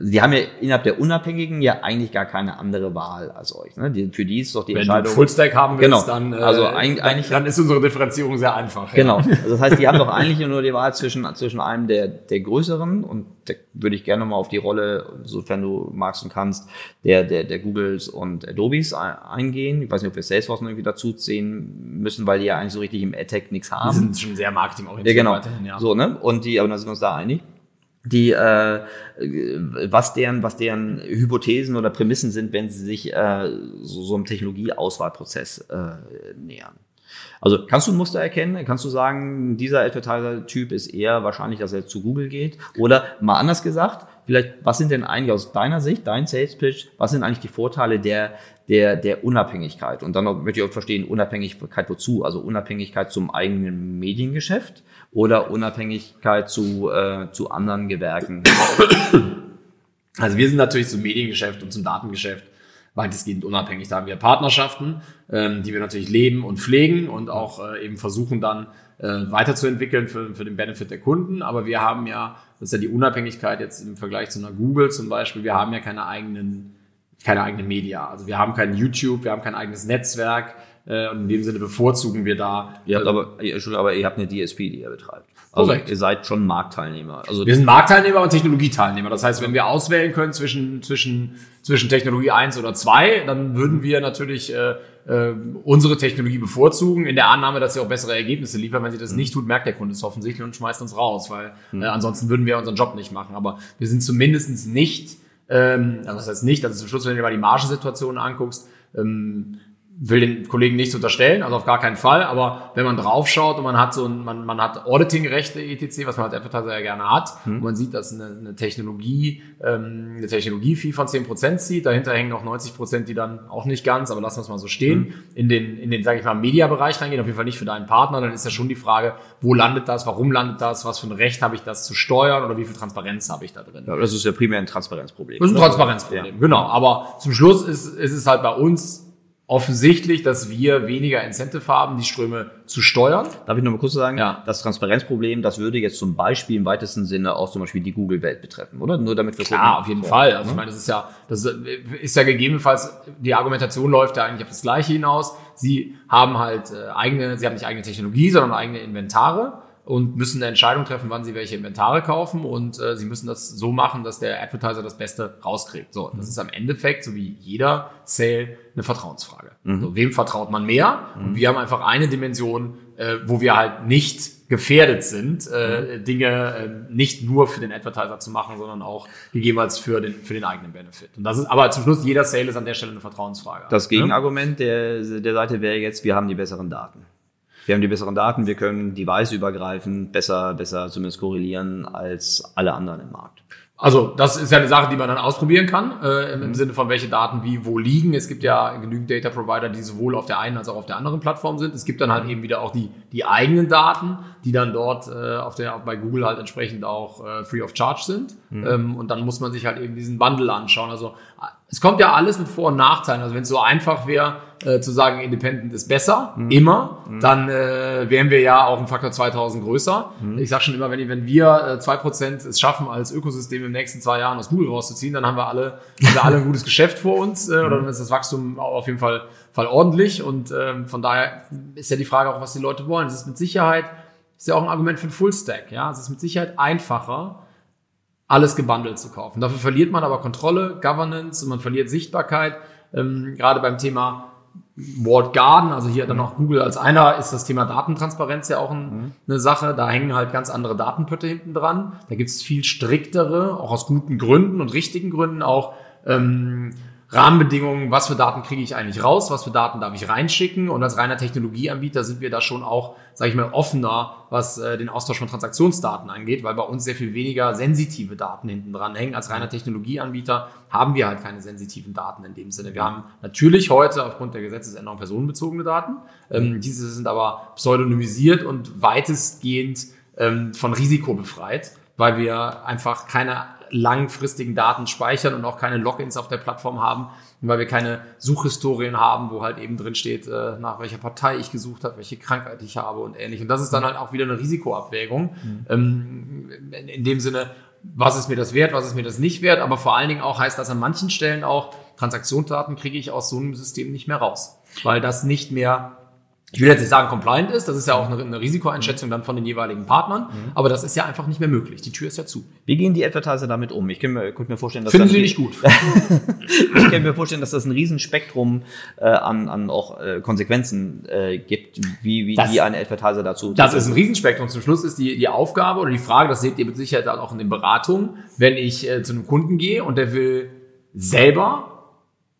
Sie haben ja innerhalb der Unabhängigen ja eigentlich gar keine andere Wahl als euch. Ne? Die, für die ist doch die Wenn Entscheidung. Wenn du Fullstack haben willst, genau. dann, äh, also eigentlich, dann, dann ist unsere Differenzierung sehr einfach. Genau. Ja. Also das heißt, die haben doch eigentlich nur die Wahl zwischen, zwischen einem der, der größeren und da würde ich gerne mal auf die Rolle, sofern du magst und kannst, der, der, der Googles und Adobes eingehen. Ich weiß nicht, ob wir Salesforce noch irgendwie dazu ziehen müssen, weil die ja eigentlich so richtig im AdTech nichts haben. Die sind schon sehr marketingorientiert ja, genau. weiterhin, ja. So, ne? Und die, aber dann sind wir uns da einig die äh, was deren was deren Hypothesen oder Prämissen sind, wenn sie sich äh, so, so einem Technologieauswahlprozess äh, nähern. Also kannst du ein Muster erkennen? Kannst du sagen, dieser Advertiser-Typ ist eher wahrscheinlich, dass er zu Google geht? Oder mal anders gesagt, vielleicht, was sind denn eigentlich aus deiner Sicht, dein Sales Pitch, was sind eigentlich die Vorteile der, der, der Unabhängigkeit? Und dann möchte ich auch verstehen, Unabhängigkeit wozu? Also Unabhängigkeit zum eigenen Mediengeschäft oder Unabhängigkeit zu, äh, zu anderen Gewerken? Also wir sind natürlich zum Mediengeschäft und zum Datengeschäft weitestgehend unabhängig. Da haben wir Partnerschaften, ähm, die wir natürlich leben und pflegen und auch äh, eben versuchen dann äh, weiterzuentwickeln für, für den Benefit der Kunden. Aber wir haben ja, das ist ja die Unabhängigkeit jetzt im Vergleich zu einer Google zum Beispiel, wir haben ja keine eigenen, keine eigenen Media. Also wir haben kein YouTube, wir haben kein eigenes Netzwerk. Äh, und in dem Sinne bevorzugen wir da. Ihr habt aber, aber ihr habt eine DSP, die ihr betreibt. Also Korrekt. ihr seid schon Marktteilnehmer. Also wir sind Marktteilnehmer und Technologieteilnehmer. Das heißt, wenn wir auswählen können zwischen, zwischen, zwischen Technologie eins oder zwei, dann würden wir natürlich äh, äh, unsere Technologie bevorzugen, in der Annahme, dass sie auch bessere Ergebnisse liefern. Wenn sie das mhm. nicht tut, merkt der Kunde es offensichtlich und schmeißt uns raus, weil mhm. äh, ansonsten würden wir unseren Job nicht machen. Aber wir sind zumindest nicht Ähm, also das heißt nicht, dass zum Schluss, wenn du dir mal die Margensituation anguckst, ähm, will den Kollegen nichts unterstellen, also auf gar keinen Fall, aber wenn man draufschaut und man hat so ein, man, man hat Auditing-Rechte etc., was man als Advertiser ja gerne hat, mhm. und man sieht, dass eine, eine Technologie, ähm, eine Technologie-Fee von 10% zieht, dahinter hängen noch 90%, die dann auch nicht ganz, aber lassen wir es mal so stehen, mhm. in den, in den, sage ich mal, Media-Bereich reingehen, auf jeden Fall nicht für deinen Partner, dann ist ja schon die Frage, wo landet das, warum landet das, was für ein Recht habe ich das zu steuern oder wie viel Transparenz habe ich da drin. Ja, das ist ja primär ein Transparenzproblem. Das ist ein Transparenzproblem, ja. genau, aber zum Schluss ist, ist es halt bei uns offensichtlich, dass wir weniger Incentive haben, die Ströme zu steuern. Darf ich noch mal kurz sagen? Ja. Das Transparenzproblem, das würde jetzt zum Beispiel im weitesten Sinne auch zum Beispiel die Google-Welt betreffen, oder? Nur damit wir Ja, auf jeden Fall. Also ich meine, das ist ja, das ist ja gegebenenfalls, die Argumentation läuft ja eigentlich auf das Gleiche hinaus. Sie haben halt äh, eigene, sie haben nicht eigene Technologie, sondern eigene Inventare und müssen eine Entscheidung treffen, wann sie welche Inventare kaufen und äh, sie müssen das so machen, dass der Advertiser das Beste rauskriegt. So, das mhm. ist am Endeffekt, so wie jeder Sale, eine Vertrauensfrage. Mhm. So, wem vertraut man mehr? Mhm. Und wir haben einfach eine Dimension, äh, wo wir halt nicht gefährdet sind, äh, mhm. Dinge äh, nicht nur für den Advertiser zu machen, sondern auch gegebenenfalls für den, für den eigenen Benefit. Und das ist, aber zum Schluss, jeder Sale ist an der Stelle eine Vertrauensfrage. Das Gegenargument der, der Seite wäre jetzt, wir haben die besseren Daten wir haben die besseren Daten, wir können device-übergreifend besser, besser zumindest korrelieren als alle anderen im Markt. Also das ist ja eine Sache, die man dann ausprobieren kann, äh, im, im, Sinne von welche Daten wie wo liegen. Es gibt ja genügend Data Provider, die sowohl auf der einen als auch auf der anderen Plattform sind. Es gibt dann halt eben wieder auch die, die eigenen Daten, die dann dort äh, auf der, bei Google halt entsprechend auch äh, free of charge sind. Mhm. Ähm, und dann muss man sich halt eben diesen Bundle anschauen. Also es kommt ja alles mit Vor- und Nachteilen. Also wenn es so einfach wäre, äh, zu sagen, Independent ist besser, mhm. immer, mhm. dann äh, wären wir ja auch im Faktor 2000 größer. Mhm. Ich sage schon immer, wenn, wenn wir zwei äh, Prozent es schaffen, als Ökosystem im nächsten zwei Jahren aus Google rauszuziehen, dann haben wir alle, haben wir alle ein gutes Geschäft vor uns äh, oder mhm. dann ist das Wachstum auf jeden Fall, Fall ordentlich. Und ähm, von daher ist ja die Frage auch, was die Leute wollen. Es ist mit Sicherheit, ist ja auch ein Argument für den Full-Stack. Ja? Es ist mit Sicherheit einfacher, alles gebundelt zu kaufen. Dafür verliert man aber Kontrolle, Governance und man verliert Sichtbarkeit. Ähm, gerade beim Thema Walled Garden, also hier dann noch Google als einer, ist das Thema Datentransparenz ja auch ein, mhm. eine Sache. Da hängen halt ganz andere Datenpötte hinten dran. Da gibt es viel striktere, auch aus guten Gründen und richtigen Gründen auch ähm, Rahmenbedingungen, was für Daten kriege ich eigentlich raus, was für Daten darf ich reinschicken und als reiner Technologieanbieter sind wir da schon auch, sage ich mal, offener, was äh, den Austausch von Transaktionsdaten angeht, weil bei uns sehr viel weniger sensitive Daten hinten dran hängen. Als reiner Technologieanbieter haben wir halt keine sensitiven Daten in dem Sinne. Wir haben natürlich heute aufgrund der Gesetzesänderung personenbezogene Daten. Ähm, diese sind aber pseudonymisiert und weitestgehend ähm, von Risiko befreit, weil wir einfach keine langfristigen Daten speichern und auch keine Logins auf der Plattform haben, weil wir keine Suchhistorien haben, wo halt eben drin steht, äh, nach welcher Partei ich gesucht habe, welche Krankheit ich habe und ähnlich. Und das ist dann halt auch wieder eine Risikoabwägung. Mhm. Ähm, in dem Sinne, was ist mir das wert, was ist mir das nicht wert, aber vor allen Dingen auch heißt das an manchen Stellen auch, Transaktionsdaten kriege ich aus so einem System nicht mehr raus, weil das nicht mehr ich will jetzt nicht sagen compliant ist, das ist ja auch eine, eine Risikoeinschätzung dann von den jeweiligen Partnern, mhm. aber das ist ja einfach nicht mehr möglich. Die Tür ist ja zu. Wie gehen die Advertiser damit um? Ich kann mir, könnte mir vorstellen, dass Finden Sie nicht gut. ich kann mir vorstellen, dass das ein Riesenspektrum äh, an, an auch äh, Konsequenzen äh, gibt, wie, wie das, die ein Advertiser dazu. Das ist ein Riesenspektrum. Zum Schluss ist die, die Aufgabe oder die Frage, das seht ihr mit Sicherheit auch in den Beratungen, wenn ich äh, zu einem Kunden gehe und der will selber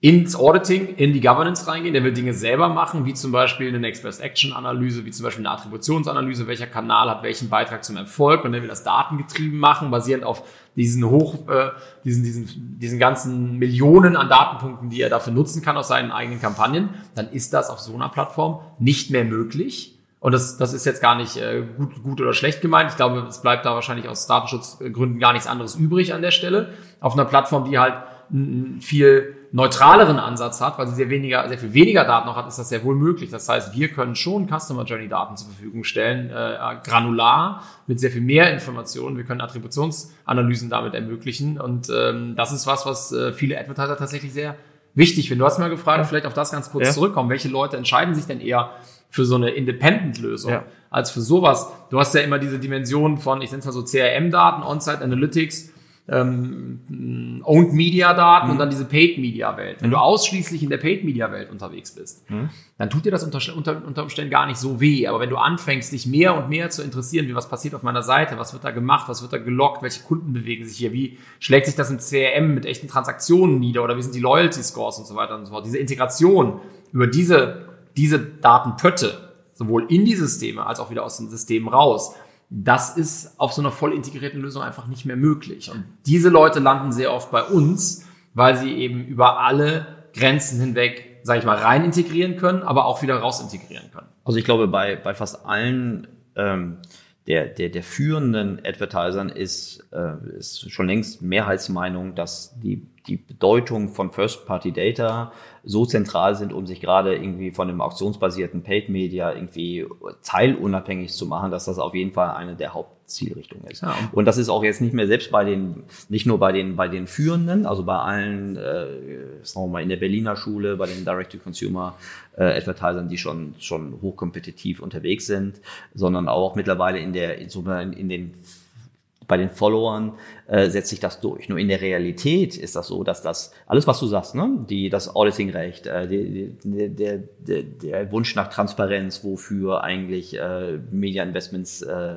ins Auditing, in die Governance reingehen. Der will Dinge selber machen, wie zum Beispiel eine Next Best Action Analyse, wie zum Beispiel eine Attributionsanalyse, welcher Kanal hat welchen Beitrag zum Erfolg und der will das datengetrieben machen, basierend auf diesen hoch, äh, diesen, diesen, diesen ganzen Millionen an Datenpunkten, die er dafür nutzen kann aus seinen eigenen Kampagnen. Dann ist das auf so einer Plattform nicht mehr möglich. Und das, das ist jetzt gar nicht äh, gut, gut oder schlecht gemeint. Ich glaube, es bleibt da wahrscheinlich aus Datenschutzgründen gar nichts anderes übrig an der Stelle. Auf einer Plattform, die halt viel neutraleren Ansatz hat, weil sie sehr weniger, sehr viel weniger Daten noch hat, ist das sehr wohl möglich. Das heißt, wir können schon Customer Journey Daten zur Verfügung stellen, äh, granular, mit sehr viel mehr Informationen. Wir können Attributionsanalysen damit ermöglichen. Und ähm, das ist was, was äh, viele Advertiser tatsächlich sehr wichtig finden. Du hast mal gefragt, ja. vielleicht auf das ganz kurz ja. zurückkommen. Welche Leute entscheiden sich denn eher für so eine Independent-Lösung ja. als für sowas? Du hast ja immer diese Dimension von, ich nenne es mal so CRM-Daten, On-Site Analytics, ähm, Owned Media Daten mhm. und dann diese Paid Media Welt. Wenn mhm. du ausschließlich in der Paid Media Welt unterwegs bist, mhm. dann tut dir das unter, unter, unter Umständen gar nicht so weh. Aber wenn du anfängst, dich mehr und mehr zu interessieren, wie was passiert auf meiner Seite, was wird da gemacht, was wird da gelockt, welche Kunden bewegen sich hier, wie schlägt sich das in CRM mit echten Transaktionen nieder oder wie sind die Loyalty Scores und so weiter und so fort. Diese Integration über diese, diese Datenpötte, sowohl in die Systeme als auch wieder aus den Systemen raus, das ist auf so einer voll integrierten Lösung einfach nicht mehr möglich. Und diese Leute landen sehr oft bei uns, weil sie eben über alle Grenzen hinweg, sage ich mal, rein integrieren können, aber auch wieder raus integrieren können. Also ich glaube, bei, bei fast allen ähm, der, der, der führenden Advertisern ist, äh, ist schon längst Mehrheitsmeinung, dass die, die Bedeutung von First-Party-Data so zentral sind, um sich gerade irgendwie von dem auktionsbasierten Paid-Media irgendwie teilunabhängig zu machen, dass das auf jeden Fall eine der Hauptzielrichtungen ist. Ja. Und das ist auch jetzt nicht mehr selbst bei den, nicht nur bei den, bei den Führenden, also bei allen, äh, sagen wir mal, in der Berliner Schule, bei den Direct-to-Consumer äh, Advertisern, die schon, schon hochkompetitiv unterwegs sind, sondern auch mittlerweile in der, in, in den bei den Followern äh, setzt sich das durch. Nur in der Realität ist das so, dass das, alles was du sagst, ne, die, das Auditing-Recht, äh, die, die, der, der, der Wunsch nach Transparenz, wofür eigentlich äh, Media-Investments äh,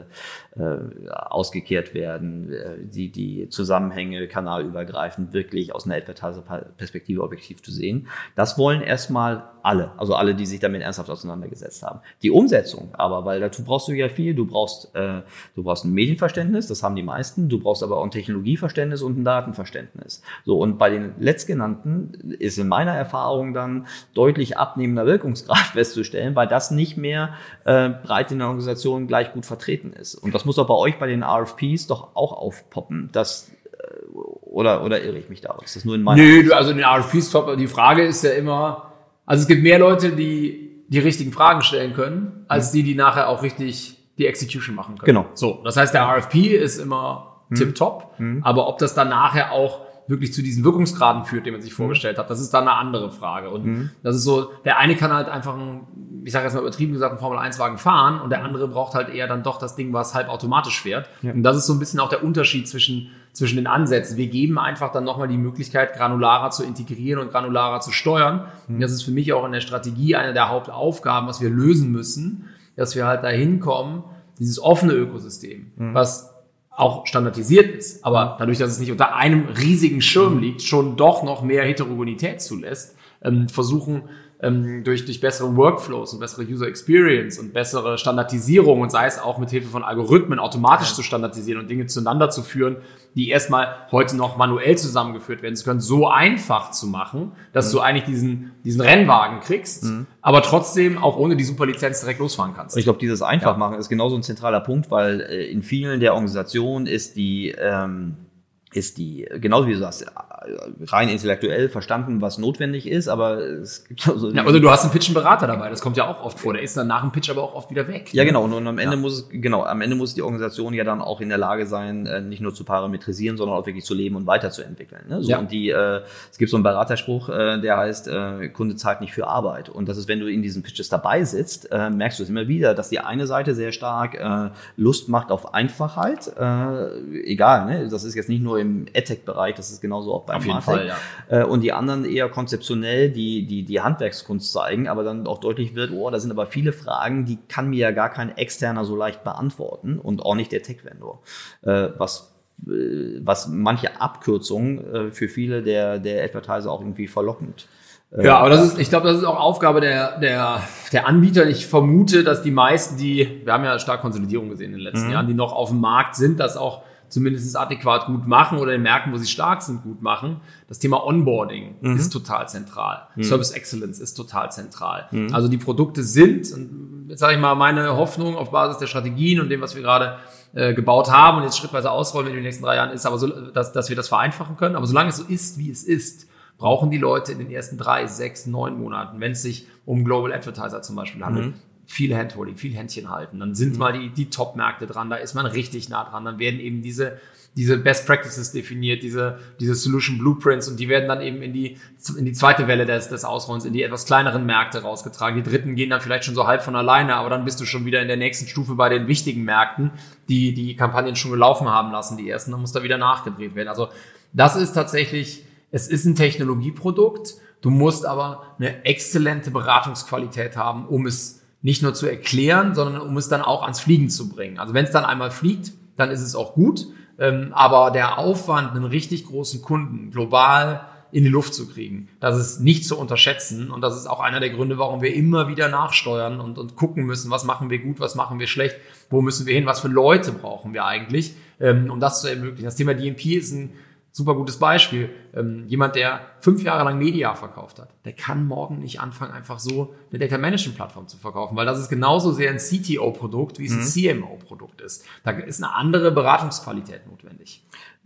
äh, ausgekehrt werden, äh, die, die Zusammenhänge kanalübergreifend wirklich aus einer Advertiser-Perspektive objektiv zu sehen, das wollen erstmal alle, also alle, die sich damit ernsthaft auseinandergesetzt haben. Die Umsetzung aber, weil dazu brauchst du ja viel, du brauchst, äh, du brauchst ein Medienverständnis, das haben die meisten, du brauchst aber auch ein Technologieverständnis und ein Datenverständnis. So, und bei den letztgenannten ist in meiner Erfahrung dann deutlich abnehmender Wirkungsgrad festzustellen, weil das nicht mehr äh, breit in der Organisation gleich gut vertreten ist. Und das muss auch bei euch bei den RFPs doch auch aufpoppen, dass äh, oder, oder irre ich mich da? Ist das nur in meiner Nö, du, also in den RFPs, die Frage ist ja immer, also es gibt mehr Leute, die die richtigen Fragen stellen können, als mhm. die, die nachher auch richtig die Execution machen können. Genau. So, das heißt, der RFP ist immer mhm. tip-top, mhm. aber ob das dann nachher auch wirklich zu diesen Wirkungsgraden führt, den man sich mhm. vorgestellt hat, das ist dann eine andere Frage. Und mhm. das ist so, der eine kann halt einfach, ein, ich sage jetzt mal übertrieben gesagt, einen Formel-1-Wagen fahren und der andere braucht halt eher dann doch das Ding, was halb automatisch fährt. Ja. Und das ist so ein bisschen auch der Unterschied zwischen zwischen den Ansätzen. Wir geben einfach dann nochmal die Möglichkeit, granularer zu integrieren und granularer zu steuern. Und das ist für mich auch in der Strategie eine der Hauptaufgaben, was wir lösen müssen, dass wir halt dahin kommen, dieses offene Ökosystem, mhm. was auch standardisiert ist, aber dadurch, dass es nicht unter einem riesigen Schirm liegt, schon doch noch mehr Heterogenität zulässt, ähm, versuchen ähm, durch, durch bessere Workflows und bessere User Experience und bessere Standardisierung und sei es auch mit Hilfe von Algorithmen automatisch ja. zu standardisieren und Dinge zueinander zu führen, die erstmal heute noch manuell zusammengeführt werden können, so einfach zu machen, dass mhm. du eigentlich diesen, diesen Rennwagen kriegst, mhm. aber trotzdem auch ohne die Superlizenz direkt losfahren kannst. Ich glaube, dieses Einfachmachen ja. ist genauso ein zentraler Punkt, weil äh, in vielen der Organisationen ist die ähm, ist die, genauso wie du sagst, rein intellektuell verstanden, was notwendig ist, aber es gibt also Ja, oder du hast einen Pitch-Berater dabei, das kommt ja auch oft vor. Der ist dann nach dem Pitch aber auch oft wieder weg. Ja, ne? genau. Und, und am Ende ja. muss es, genau, am Ende muss die Organisation ja dann auch in der Lage sein, äh, nicht nur zu parametrisieren, sondern auch wirklich zu leben und weiterzuentwickeln. Ne? So, ja. Und die, äh, es gibt so einen Beraterspruch, äh, der heißt, äh, Kunde zahlt nicht für Arbeit. Und das ist, wenn du in diesen Pitches dabei sitzt, äh, merkst du es immer wieder, dass die eine Seite sehr stark äh, Lust macht auf Einfachheit. Äh, egal, ne? das ist jetzt nicht nur im EdTech-Bereich, das ist genauso auch beim Auf jeden Fall, ja. Äh, und die anderen eher konzeptionell die, die, die Handwerkskunst zeigen, aber dann auch deutlich wird, oh, da sind aber viele Fragen, die kann mir ja gar kein Externer so leicht beantworten und auch nicht der Tech-Vendor. Äh, was äh, was manche Abkürzungen für viele der, der Advertiser auch irgendwie verlockend ja, aber das ist, ich glaube, das ist auch Aufgabe der, der, der Anbieter. Ich vermute, dass die meisten, die, wir haben ja stark Konsolidierung gesehen in den letzten mhm. Jahren, die noch auf dem Markt sind, das auch zumindest adäquat gut machen oder in Märkten, wo sie stark sind, gut machen. Das Thema Onboarding mhm. ist total zentral. Mhm. Service Excellence ist total zentral. Mhm. Also die Produkte sind, und jetzt sage ich mal, meine Hoffnung auf Basis der Strategien und dem, was wir gerade äh, gebaut haben und jetzt schrittweise ausrollen in den nächsten drei Jahren, ist aber so, dass, dass wir das vereinfachen können. Aber solange es so ist, wie es ist, brauchen die Leute in den ersten drei, sechs, neun Monaten, wenn es sich um Global Advertiser zum Beispiel handelt, mhm viel Handholding, viel Händchen halten. Dann sind mhm. mal die, die Top-Märkte dran, da ist man richtig nah dran. Dann werden eben diese, diese Best Practices definiert, diese, diese Solution Blueprints und die werden dann eben in die, in die zweite Welle des, des Ausrollens, in die etwas kleineren Märkte rausgetragen. Die dritten gehen dann vielleicht schon so halb von alleine, aber dann bist du schon wieder in der nächsten Stufe bei den wichtigen Märkten, die die Kampagnen schon gelaufen haben lassen, die ersten, dann muss da wieder nachgedreht werden. Also das ist tatsächlich, es ist ein Technologieprodukt, du musst aber eine exzellente Beratungsqualität haben, um es nicht nur zu erklären, sondern um es dann auch ans Fliegen zu bringen. Also wenn es dann einmal fliegt, dann ist es auch gut. Ähm, aber der Aufwand, einen richtig großen Kunden global in die Luft zu kriegen, das ist nicht zu unterschätzen. Und das ist auch einer der Gründe, warum wir immer wieder nachsteuern und, und gucken müssen, was machen wir gut, was machen wir schlecht, wo müssen wir hin, was für Leute brauchen wir eigentlich, ähm, um das zu ermöglichen. Das Thema DMP ist ein Super gutes Beispiel. Ähm, jemand, der fünf Jahre lang Media verkauft hat, der kann morgen nicht anfangen, einfach so eine Data Management Plattform zu verkaufen, weil das ist genauso sehr ein CTO-Produkt, wie es mhm. ein CMO-Produkt ist. Da ist eine andere Beratungsqualität notwendig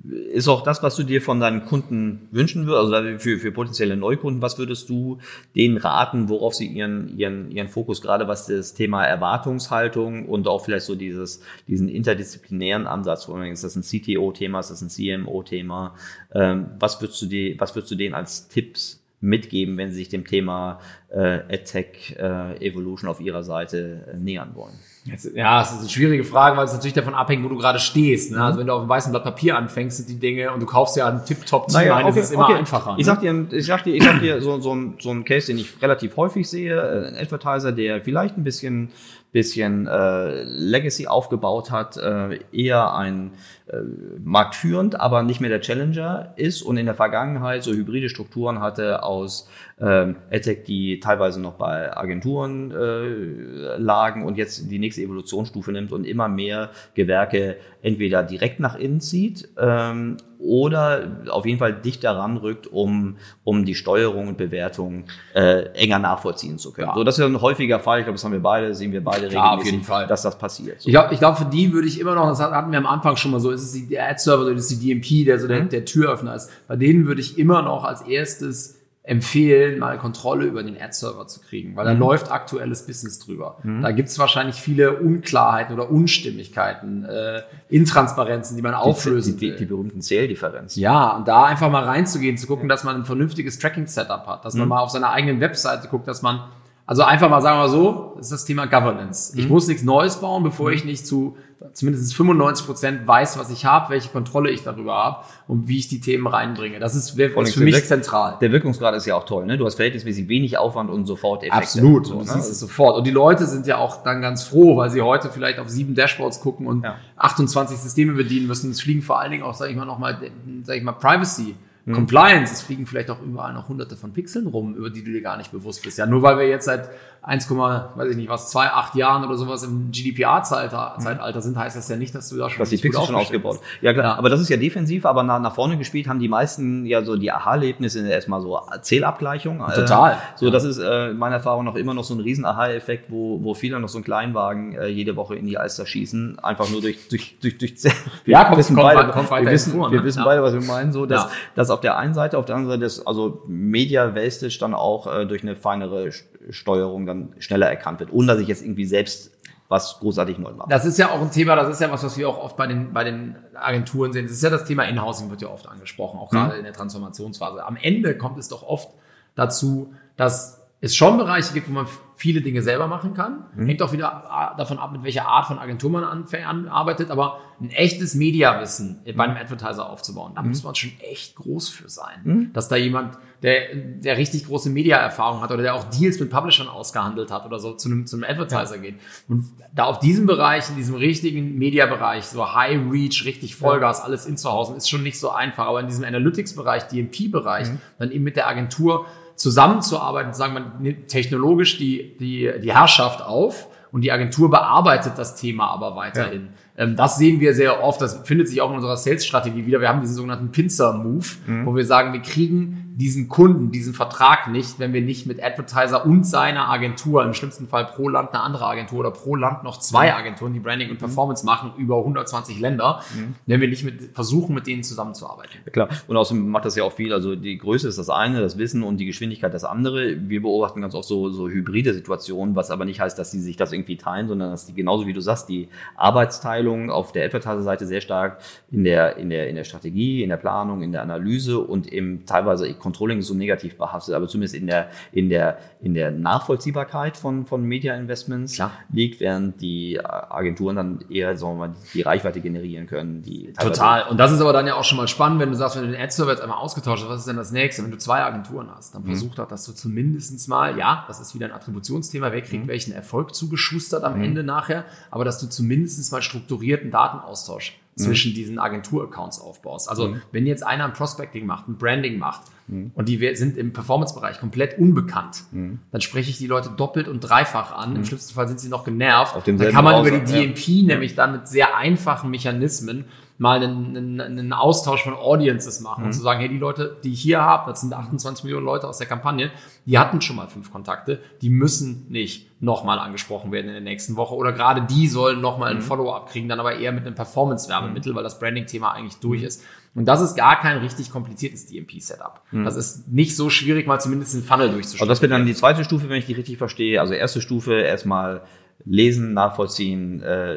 ist auch das, was du dir von deinen Kunden wünschen würdest, also für, für potenzielle Neukunden, was würdest du denen raten, worauf sie ihren, ihren, ihren Fokus, gerade was das Thema Erwartungshaltung und auch vielleicht so dieses, diesen interdisziplinären Ansatz, ist das ein CTO-Thema, ist das ein CMO-Thema, ähm, was würdest du dir, was würdest du denen als Tipps mitgeben, wenn sie sich dem Thema äh, AdTech äh, Evolution auf ihrer Seite äh, nähern wollen? Jetzt, ja, es ist eine schwierige Frage, weil es natürlich davon abhängt, wo du gerade stehst. Ne? Also wenn du auf einem weißen Blatt Papier anfängst, sind die Dinge und du kaufst ja einen Tip-Top naja, ein, okay, ist es immer okay. einfacher. Ich ne? sag dir, ich sag dir, ich sag dir so, so, so ein Case, den ich relativ häufig sehe, äh, ein Advertiser, der vielleicht ein bisschen bisschen äh, Legacy aufgebaut hat, äh, eher ein äh, marktführend, aber nicht mehr der Challenger ist. Und in der Vergangenheit so hybride Strukturen hatte aus ähm, AdTech, die teilweise noch bei Agenturen äh, lagen und jetzt die nächste Evolutionsstufe nimmt und immer mehr Gewerke entweder direkt nach innen zieht ähm, oder auf jeden Fall dichter ranrückt, um, um die Steuerung und Bewertung äh, enger nachvollziehen zu können. Ja. So, das ist ja ein häufiger Fall. Ich glaube, das haben wir beide, sehen wir beide Klar, regelmäßig, auf jeden Fall. dass das passiert. So. Ich glaube, ich glaub, für die würde ich immer noch, das hatten wir am Anfang schon mal so, ist es die Ad-Server oder ist es die DMP, der so der, mhm. der Türöffner ist. Bei denen würde ich immer noch als erstes empfehlen, mal Kontrolle über den Ad-Server zu kriegen, weil da mhm. läuft aktuelles Business drüber. Mhm. Da gibt es wahrscheinlich viele Unklarheiten oder Unstimmigkeiten, äh, Intransparenzen, die man auflösen die, die, die, berühmten Zähldifferenzen. Ja, und da einfach mal reinzugehen, zu gucken, dass man ein vernünftiges Tracking-Setup hat, dass man mhm. mal auf seiner eigenen Webseite guckt, dass man also einfach mal sagen wir so, das ist das Thema Governance. Ich mhm. muss nichts Neues bauen, bevor ich nicht zu zumindest 95 Prozent weiß, was ich habe, welche Kontrolle ich darüber habe und wie ich die Themen reinbringe. Das ist, ist für mich zentral. Der Wirkungsgrad ist ja auch toll. Ne? Du hast verhältnismäßig wenig Aufwand und sofort Effekte. Absolut, so, du ne? siehst es sofort. Und die Leute sind ja auch dann ganz froh, weil sie heute vielleicht auf sieben Dashboards gucken und ja. 28 Systeme bedienen müssen. Es fliegen vor allen Dingen auch, sage ich mal, nochmal, sage ich mal, Privacy Mhm. Compliance, es fliegen vielleicht auch überall noch hunderte von Pixeln rum, über die du dir gar nicht bewusst bist. Ja, nur weil wir jetzt seit 1, weiß ich nicht was, 2, 8 Jahren oder sowas im GDPR-Zeitalter sind, heißt das ja nicht, dass du da schon dass die Pixel schon ausgebaut. Ja klar, ja. aber das ist ja defensiv, aber nach, nach vorne gespielt haben die meisten ja so die Aha-Erlebnisse erstmal so Zählabgleichung. Total. Äh, so, ja. das ist äh, in meiner Erfahrung noch immer noch so ein riesen Aha-Effekt, wo, wo viele noch so einen Kleinwagen äh, jede Woche in die Alster schießen, einfach nur durch, durch, durch, durch Ja, kommt, wissen kommt, beide, kommt wir wissen, ne? wir wissen ja. beide, was wir meinen, so, dass, dass auf der einen Seite, auf der anderen Seite ist also Media Wastage dann auch äh, durch eine feinere Steuerung dann schneller erkannt wird, ohne dass ich jetzt irgendwie selbst was großartig neu mache. Das ist ja auch ein Thema, das ist ja was, was wir auch oft bei den, bei den Agenturen sehen. Das ist ja das Thema Inhousing wird ja oft angesprochen, auch mhm. gerade in der Transformationsphase. Am Ende kommt es doch oft dazu, dass es schon Bereiche gibt, wo man viele Dinge selber machen kann. Mhm. Hängt auch wieder davon ab, mit welcher Art von Agentur man arbeitet, aber ein echtes Mediawissen bei einem Advertiser aufzubauen, da mhm. muss man schon echt groß für sein. Mhm. Dass da jemand, der, der richtig große Media-Erfahrung hat oder der auch Deals mit Publishern ausgehandelt hat oder so zu einem, zu einem Advertiser ja. geht. Und da auf diesem Bereich, in diesem richtigen Media-Bereich, so High Reach, richtig Vollgas, ja. alles in zu Hause, ist schon nicht so einfach. Aber in diesem Analytics-Bereich, DMP-Bereich, mhm. dann eben mit der Agentur zusammenzuarbeiten, sagen wir technologisch die, die, die Herrschaft auf und die Agentur bearbeitet das Thema aber weiterhin. Ja. Ähm, das sehen wir sehr oft, das findet sich auch in unserer Sales-Strategie wieder. Wir haben diesen sogenannten Pinzer-Move, mhm. wo wir sagen, wir kriegen diesen Kunden, diesen Vertrag nicht, wenn wir nicht mit Advertiser und seiner Agentur, im schlimmsten Fall pro Land eine andere Agentur oder pro Land noch zwei Agenturen, die Branding und Performance machen, über 120 Länder, wenn wir nicht mit, versuchen, mit denen zusammenzuarbeiten. Ja, klar. Und außerdem macht das ja auch viel. Also die Größe ist das eine, das Wissen und die Geschwindigkeit das andere. Wir beobachten ganz oft so, so hybride Situationen, was aber nicht heißt, dass die sich das irgendwie teilen, sondern dass die genauso wie du sagst, die Arbeitsteilung auf der Advertiser-Seite sehr stark in der, in der, in der Strategie, in der Planung, in der Analyse und im teilweise Controlling so negativ behaftet, aber zumindest in der, in der, in der Nachvollziehbarkeit von, von Media-Investments Klar. liegt, während die Agenturen dann eher, sagen wir mal, die Reichweite generieren können. Die Total. Und das ist aber dann ja auch schon mal spannend, wenn du sagst, wenn du den Ad-Server jetzt einmal ausgetauscht hast, was ist denn das nächste? Wenn du zwei Agenturen hast, dann versuch doch, dass du zumindestens mal, ja, das ist wieder ein Attributionsthema, wer kriegt welchen Erfolg zugeschustert am Ende nachher, aber dass du zumindestens mal strukturierten Datenaustausch zwischen diesen Agentur-Accounts aufbaust. Also wenn jetzt einer ein Prospecting macht, ein Branding macht und die sind im Performance-Bereich komplett unbekannt, dann spreche ich die Leute doppelt und dreifach an. Im schlimmsten Fall sind sie noch genervt. Auf Dann kann man über die Browser, ja. DMP nämlich dann mit sehr einfachen Mechanismen mal einen, einen, Austausch von Audiences machen und zu sagen, hey, die Leute, die ich hier habe, das sind 28 Millionen Leute aus der Kampagne, die hatten schon mal fünf Kontakte, die müssen nicht nochmal angesprochen werden in der nächsten Woche oder gerade die sollen nochmal ein Follow-up kriegen, dann aber eher mit einem Performance-Werbemittel, weil das Branding-Thema eigentlich durch ist. Und das ist gar kein richtig kompliziertes DMP-Setup. Das ist nicht so schwierig, mal zumindest einen Funnel durchzustellen. Also das wäre dann die zweite Stufe, wenn ich die richtig verstehe. Also erste Stufe erstmal lesen, nachvollziehen, äh,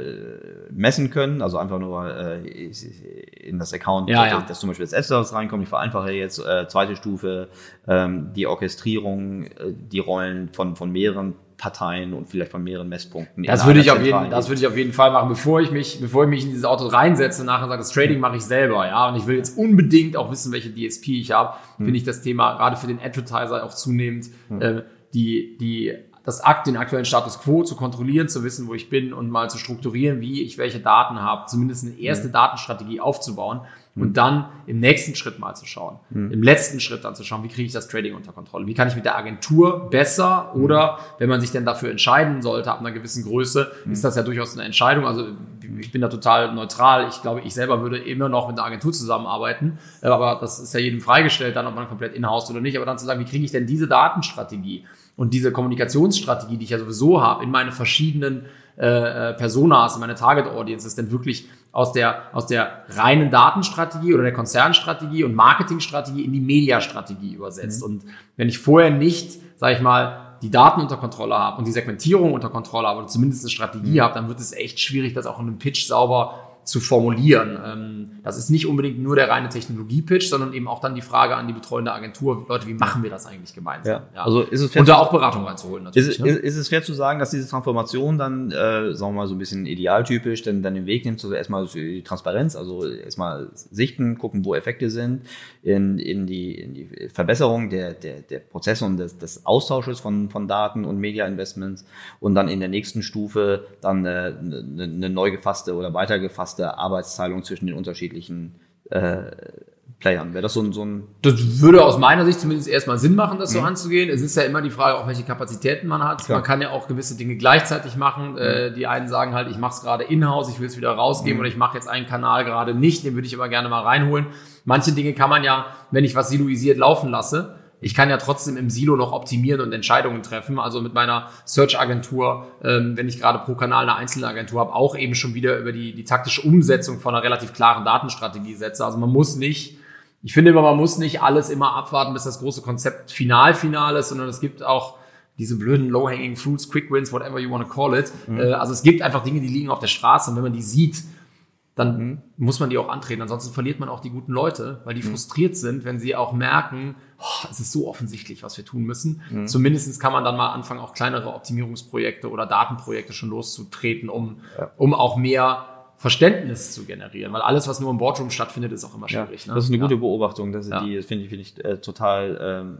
messen können. Also einfach nur äh, in das Account, Ja, ja. dass zum Beispiel das App-Service reinkommt. Ich vereinfache jetzt äh, zweite Stufe, ähm, die Orchestrierung, äh, die Rollen von, von mehreren Parteien und vielleicht von mehreren Messpunkten. Das würde ich auf jeden, das würde ich auf jeden Fall machen, bevor ich mich, bevor ich mich in dieses Auto reinsetze und nachher sage, das Trading mache ich selber, ja. Und ich will jetzt unbedingt auch wissen, welche DSP ich habe, finde ich das Thema gerade für den Advertiser auch zunehmend, äh, die, die, das Akt, den aktuellen Status quo zu kontrollieren, zu wissen, wo ich bin und mal zu strukturieren, wie ich welche Daten habe, zumindest eine erste Datenstrategie aufzubauen und dann im nächsten Schritt mal zu schauen, im letzten Schritt dann zu schauen, wie kriege ich das Trading unter Kontrolle, wie kann ich mit der Agentur besser oder wenn man sich denn dafür entscheiden sollte, ab einer gewissen Größe, ist das ja durchaus eine Entscheidung. Also ich bin da total neutral. Ich glaube, ich selber würde immer noch mit einer Agentur zusammenarbeiten, aber das ist ja jedem freigestellt, dann ob man komplett in-house oder nicht. Aber dann zu sagen, wie kriege ich denn diese Datenstrategie und diese Kommunikationsstrategie, die ich ja sowieso habe, in meine verschiedenen äh, äh, Personas, in meine Target Audiences, denn wirklich aus der, aus der reinen Datenstrategie oder der Konzernstrategie und Marketingstrategie in die Mediastrategie übersetzt. Und wenn ich vorher nicht, sage ich mal, die Daten unter Kontrolle habe und die Segmentierung unter Kontrolle habe oder zumindest eine Strategie habe, dann wird es echt schwierig, das auch in einem Pitch sauber zu formulieren. Das ist nicht unbedingt nur der reine Technologie-Pitch, sondern eben auch dann die Frage an die betreuende Agentur, Leute, wie machen wir das eigentlich gemeinsam? Ja. Also ist es fair und da auch Beratung reinzuholen Ist, natürlich. es- ne? ist, ist es fair zu sagen, dass diese Transformation dann, äh, sagen wir mal, so ein bisschen idealtypisch dann, dann den Weg nimmt, so erstmal die Transparenz, also erstmal sichten, gucken, wo Effekte sind, in, in, die, in die Verbesserung der, der, der Prozesse und des, des Austausches von, von Daten und Media-Investments und dann in der nächsten Stufe dann äh, eine, eine neu gefasste oder weitergefasste Arbeitsteilung zwischen den unterschiedlichen äh, Playern. Wäre das so ein, so ein Das würde aus meiner Sicht zumindest erstmal Sinn machen, das so anzugehen. Es ist ja immer die Frage, auch welche Kapazitäten man hat. Klar. Man kann ja auch gewisse Dinge gleichzeitig machen. Äh, die einen sagen halt, ich mache es gerade in-house, ich will es wieder rausgeben oder ich mache jetzt einen Kanal gerade nicht, den würde ich aber gerne mal reinholen. Manche Dinge kann man ja, wenn ich was siloisiert laufen lasse, ich kann ja trotzdem im Silo noch optimieren und Entscheidungen treffen. Also mit meiner Search-Agentur, ähm, wenn ich gerade pro Kanal eine einzelne Agentur habe, auch eben schon wieder über die, die taktische Umsetzung von einer relativ klaren Datenstrategie setze. Also man muss nicht ich finde immer, man muss nicht alles immer abwarten, bis das große Konzept final final ist, sondern es gibt auch diese blöden low-hanging fruits, quick wins, whatever you want to call it. Äh, Also es gibt einfach Dinge, die liegen auf der Straße und wenn man die sieht, dann muss man die auch antreten. Ansonsten verliert man auch die guten Leute, weil die frustriert sind, wenn sie auch merken, oh, es ist so offensichtlich, was wir tun müssen. Zumindestens kann man dann mal anfangen, auch kleinere Optimierungsprojekte oder Datenprojekte schon loszutreten, um, um auch mehr Verständnis zu generieren. Weil alles, was nur im Boardroom stattfindet, ist auch immer Ja, schwierig. ne? das ist eine Ja. gute Beobachtung. Das, Ja. die, finde ich, finde ich äh, total ähm,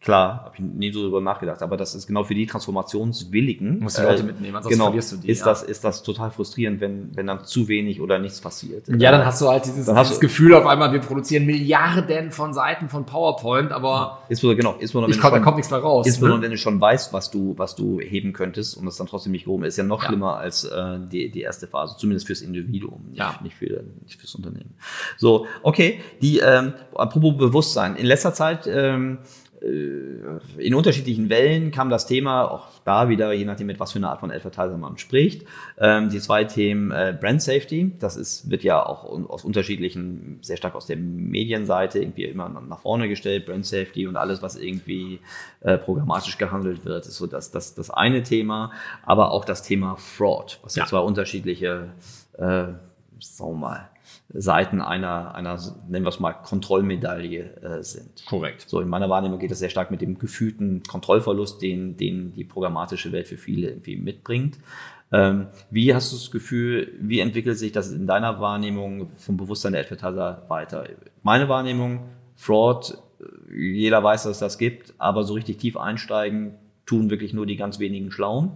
klar, habe ich nie so drüber nachgedacht, aber das ist genau für die Transformationswilligen. Musst die Leute mitnehmen, ansonsten genau, verlierst du die, Ist, ja. das, ist das total frustrierend, wenn, wenn dann zu wenig oder nichts passiert. Ja, dann hast du halt dieses, Dann hast dieses du- Gefühl auf einmal, wir produzieren Milliarden von Seiten von PowerPoint, aber Insbesondere, genau, insbesondere, ich wenn komm, du da schon- kommt nichts mehr raus. Insbesondere Ne? wenn du schon weißt, was du, was du heben könntest und das dann trotzdem nicht gehoben ist, ist ja noch Ja. schlimmer als äh, die, die erste Phase, zumindest fürs Individuum, nicht, Ja. nicht, für, nicht fürs Unternehmen. So, okay, die, ähm, apropos Bewusstsein, in letzter Zeit ähm, äh, in unterschiedlichen Wellen kam das Thema, auch da wieder, je nachdem, mit was für eine Art von Advertiser man spricht, ähm, die zwei Themen äh, Brand Safety, das ist, wird ja auch aus unterschiedlichen, sehr stark aus der Medienseite irgendwie immer nach vorne gestellt, Brand Safety und alles, was irgendwie äh, programmatisch gehandelt wird, ist so das, das, das eine Thema, aber auch das Thema Fraud, was ja, Ja. zwei unterschiedliche, äh, sagen wir mal, Seiten einer, einer, nennen wir es mal, Kontrollmedaille äh, sind. Korrekt. So, in meiner Wahrnehmung geht das sehr stark mit dem gefühlten Kontrollverlust, den, den die programmatische Welt für viele irgendwie mitbringt. Ähm, wie hast du das Gefühl, wie entwickelt sich das in deiner Wahrnehmung vom Bewusstsein der Advertiser weiter? Meine Wahrnehmung, Fraud, jeder weiß, dass es das gibt, aber so richtig tief einsteigen tun wirklich nur die ganz wenigen Schlauen.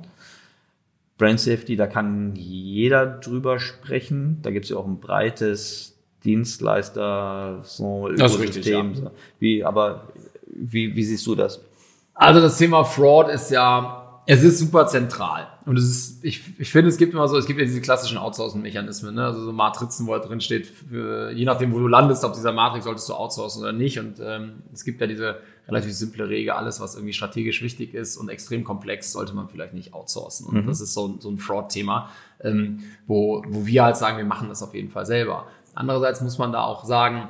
Brand Safety, da kann jeder drüber sprechen. Da gibt es ja auch ein breites Dienstleister, so ist richtig, Ökosystem. Wie, aber wie, wie siehst du das? Also das Thema Fraud ist ja, es ist super zentral. Und es ist, ich, ich finde, es gibt immer so, es gibt ja diese klassischen Outsourcing-Mechanismen, ne? also so Matrizen, wo da drin steht, für, je nachdem, wo du landest auf dieser Matrix, solltest du outsourcen oder nicht. Und ähm, es gibt ja diese relativ simple Regel, alles, was irgendwie strategisch wichtig ist und extrem komplex, sollte man vielleicht nicht outsourcen. Und das ist so, ein- so ein Fraud-Thema, ähm, wo, wo wir halt sagen, wir machen das auf jeden Fall selber. Andererseits muss man da auch sagen,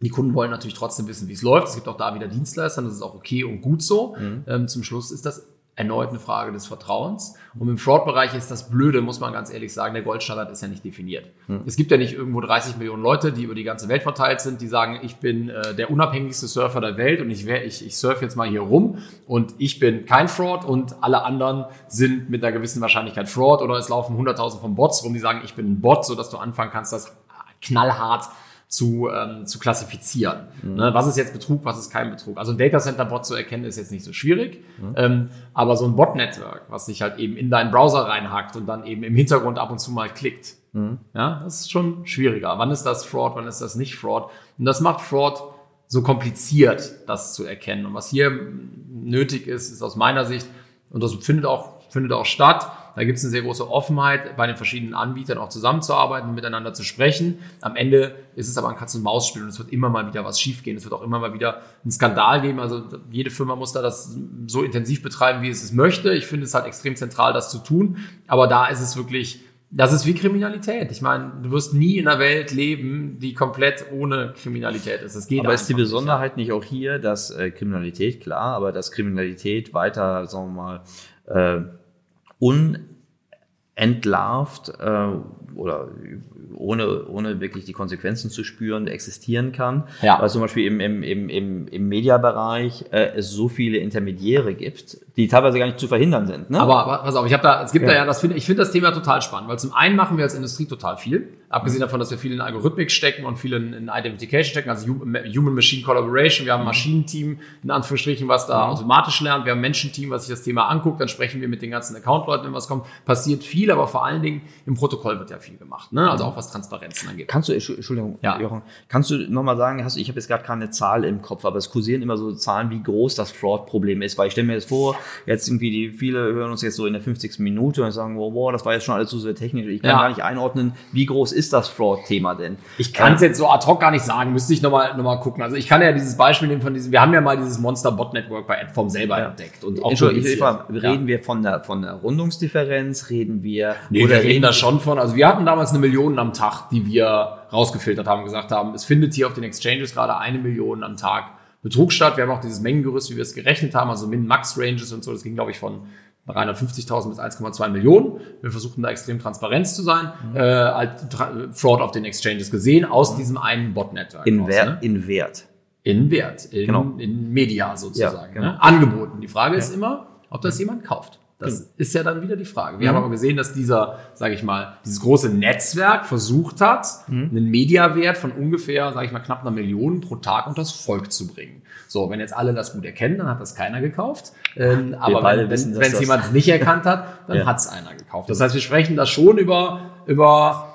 die Kunden wollen natürlich trotzdem wissen, wie es läuft. Es gibt auch da wieder Dienstleister, das ist auch okay und gut so. Ähm, zum Schluss ist das erneut eine Frage des Vertrauens. Und im Fraud-Bereich ist das Blöde, muss man ganz ehrlich sagen, der Goldstandard ist ja nicht definiert. Es gibt ja nicht irgendwo 30 Millionen Leute, die über die ganze Welt verteilt sind, die sagen, ich bin äh, der unabhängigste Surfer der Welt und ich, wär, ich, ich surfe jetzt mal hier rum und ich bin kein Fraud und alle anderen sind mit einer gewissen Wahrscheinlichkeit Fraud oder es laufen 100.000 von Bots rum, die sagen, ich bin ein Bot, sodass du anfangen kannst, das knallhart zu, ähm, zu klassifizieren. Ne? Was ist jetzt Betrug, was ist kein Betrug? Also ein Datacenter-Bot zu erkennen, ist jetzt nicht so schwierig. Ähm, aber so ein Bot-Network, was sich halt eben in deinen Browser reinhackt und dann eben im Hintergrund ab und zu mal klickt, ja, das ist schon schwieriger. Wann ist das Fraud, wann ist das nicht Fraud? Und das macht Fraud so kompliziert, das zu erkennen. Und was hier nötig ist, ist aus meiner Sicht, und das findet auch, findet auch statt, da gibt es eine sehr große Offenheit, bei den verschiedenen Anbietern auch zusammenzuarbeiten und miteinander zu sprechen. Am Ende ist es aber ein Katz-und-Maus-Spiel und es wird immer mal wieder was schiefgehen. Es wird auch immer mal wieder einen Skandal geben. Also jede Firma muss da das so intensiv betreiben, wie es es möchte. Ich finde es halt extrem zentral, das zu tun. Aber da ist es wirklich, das ist wie Kriminalität. Ich meine, du wirst nie in einer Welt leben, die komplett ohne Kriminalität ist. Das geht Aber ist die einfach nicht, ja. Besonderheit nicht auch hier, dass äh, Kriminalität, klar, aber dass Kriminalität weiter, sagen wir mal, äh, unentlarvt äh, oder ohne, ohne wirklich die Konsequenzen zu spüren, existieren kann. Ja. Weil zum Beispiel im, im, im, im, im Mediabereich äh, es so viele Intermediäre gibt, die teilweise gar nicht zu verhindern sind. Ne? Aber, aber pass auf, ich habe da, es gibt Ja. da ja, das finde ich finde das Thema total spannend, weil zum einen machen wir als Industrie total viel, abgesehen davon, dass wir viel in Algorithmik stecken und viel in, in Identification stecken, also Human-Machine Collaboration. Wir haben ein Maschinenteam, in Anführungsstrichen, was da automatisch lernt. Wir haben ein Menschenteam, was sich das Thema anguckt. Dann sprechen wir mit den ganzen Account-Leuten, wenn was kommt. Passiert viel, aber vor allen Dingen im Protokoll wird ja viel gemacht. Ne? Also auch was Transparenzen angeht. Kannst du, Entschu- Entschuldigung, Ja. Jochen, kannst du nochmal sagen, hast, ich habe jetzt gerade keine Zahl im Kopf, aber es kursieren immer so Zahlen, wie groß das Fraud-Problem ist, weil ich stelle mir jetzt vor, jetzt irgendwie die, viele hören uns jetzt so in der 50. Minute und sagen, wow, wow das war jetzt schon alles so sehr technisch, ich kann Ja. gar nicht einordnen, wie groß ist das Fraud-Thema denn? Ich kann es jetzt so ad hoc gar nicht sagen, müsste ich nochmal noch mal gucken. Also ich kann ja dieses Beispiel nehmen von diesem, wir haben ja mal dieses Monster Bot Network bei Adform selber entdeckt und auch Entschuldigung, frage, reden wir von der, von der Rundungsdifferenz, reden wir, Nee, wir reden da schon von. Also wir hatten damals eine Million am Tag, die wir rausgefiltert haben und gesagt haben, es findet hier auf den Exchanges gerade eine Million am Tag Betrug statt. Wir haben auch dieses Mengengerüst, wie wir es gerechnet haben, also Min-Max-Ranges und so. Das ging, glaube ich, von 350.000 bis 1,2 Millionen. Wir versuchten da extrem Transparenz zu sein. Äh, halt Fraud auf den Exchanges gesehen aus diesem einen Bot-Network. in, Wert, ne? in Wert. In Wert, in, Genau. in Media sozusagen. Ja, genau. ne? Angeboten. Die Frage ist immer, ob das jemand kauft. Das ist ja dann wieder die Frage. Wir haben aber gesehen, dass dieser, sage ich mal, dieses große Netzwerk versucht hat, einen Mediawert von ungefähr, sage ich mal, knapp einer Million pro Tag unters Volk zu bringen. So, wenn jetzt alle das gut erkennen, dann hat das keiner gekauft. Ähm, aber wenn es das- jemand nicht erkannt hat, dann Ja. hat es einer gekauft. Das heißt, wir sprechen da schon über, über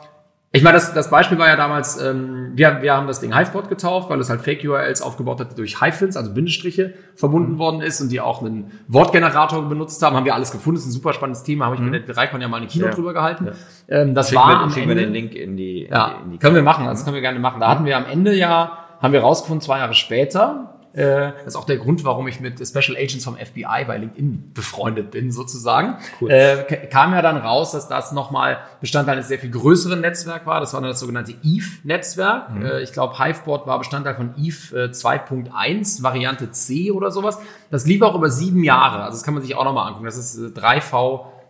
ich meine, das, das Beispiel war ja damals, ähm, wir, wir haben das Ding Hivebot getauft, weil es halt Fake-URLs aufgebaut hat, die durch Hyphens, also Bindestriche, verbunden Mhm. worden ist und die auch einen Wortgenerator benutzt haben. Haben wir alles gefunden. Das ist ein super spannendes Thema. Habe ich mit der Reikon ja mal eine Kino Mhm. Ja. drüber gehalten. Ja. Ähm, das Schicken war wir, am schicken wir Ende. den Link in die, Ja, in die können wir machen, das können wir gerne machen. Da hatten wir am Ende ja, haben wir rausgefunden, zwei Jahre später, äh, das ist auch der Grund, warum ich mit Special Agents vom FBI bei LinkedIn befreundet bin, sozusagen. Äh, k- kam ja dann raus, dass das nochmal Bestandteil eines sehr viel größeren Netzwerks war. Das war dann das sogenannte EVE-Netzwerk. Äh, ich glaube, Hiveboard war Bestandteil von EVE äh, 2.1, Variante C oder sowas. Das lief auch über sieben Jahre. Also das kann man sich auch nochmal angucken. Das ist äh,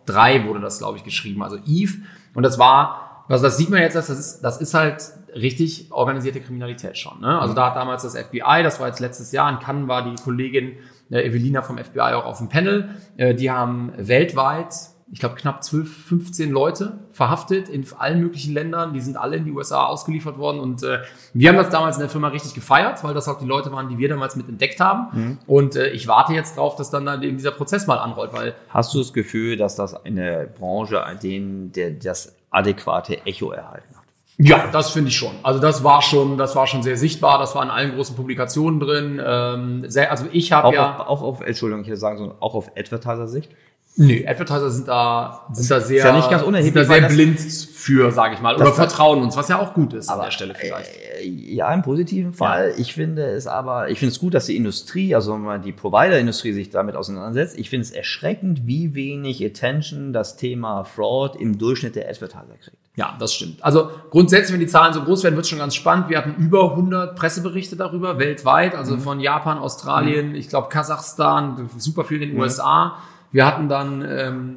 3V3 wurde das, glaube ich, geschrieben. Also EVE. Und das war, also das sieht man jetzt, das ist, das ist halt richtig organisierte Kriminalität schon. Ne? Also da hat damals das FBI, das war jetzt letztes Jahr, in Cannes war die Kollegin äh, Evelina vom FBI auch auf dem Panel. Äh, die haben weltweit, ich glaube, knapp 12, 15 Leute verhaftet in allen möglichen Ländern. Die sind alle in die USA ausgeliefert worden. Und äh, wir haben das damals in der Firma richtig gefeiert, weil das auch die Leute waren, die wir damals mit entdeckt haben. Und äh, ich warte jetzt drauf, dass dann, dann eben dieser Prozess mal anrollt, weil Hast du das Gefühl, dass das eine Branche, denen der das adäquate Echo erhalten hat? Ja, das finde ich schon. Also das war schon, das war schon sehr sichtbar. Das war in allen großen Publikationen drin. Ähm, sehr, also ich habe Auch, ja, auf, auch auf, Entschuldigung, ich sagen, so, auch auf Advertiser-Sicht? Nee, Advertiser sind da, sind da sehr, ist ja nicht ganz sind da sehr blind für, sage ich mal, oder vertrauen uns, was ja auch gut ist an der Stelle vielleicht. Äh, Ja, im positiven Fall. Ich finde es aber, ich finde es gut, dass die Industrie, also wenn man die Provider-Industrie sich damit auseinandersetzt. Ich finde es erschreckend, wie wenig Attention das Thema Fraud im Durchschnitt der Advertiser kriegt. Ja, das stimmt. Also grundsätzlich, wenn die Zahlen so groß werden, wird es schon ganz spannend. Wir hatten über 100 Presseberichte darüber weltweit, also Mhm. von Japan, Australien, ich glaube Kasachstan, super viel Mhm. in den USA. Wir hatten dann, ähm,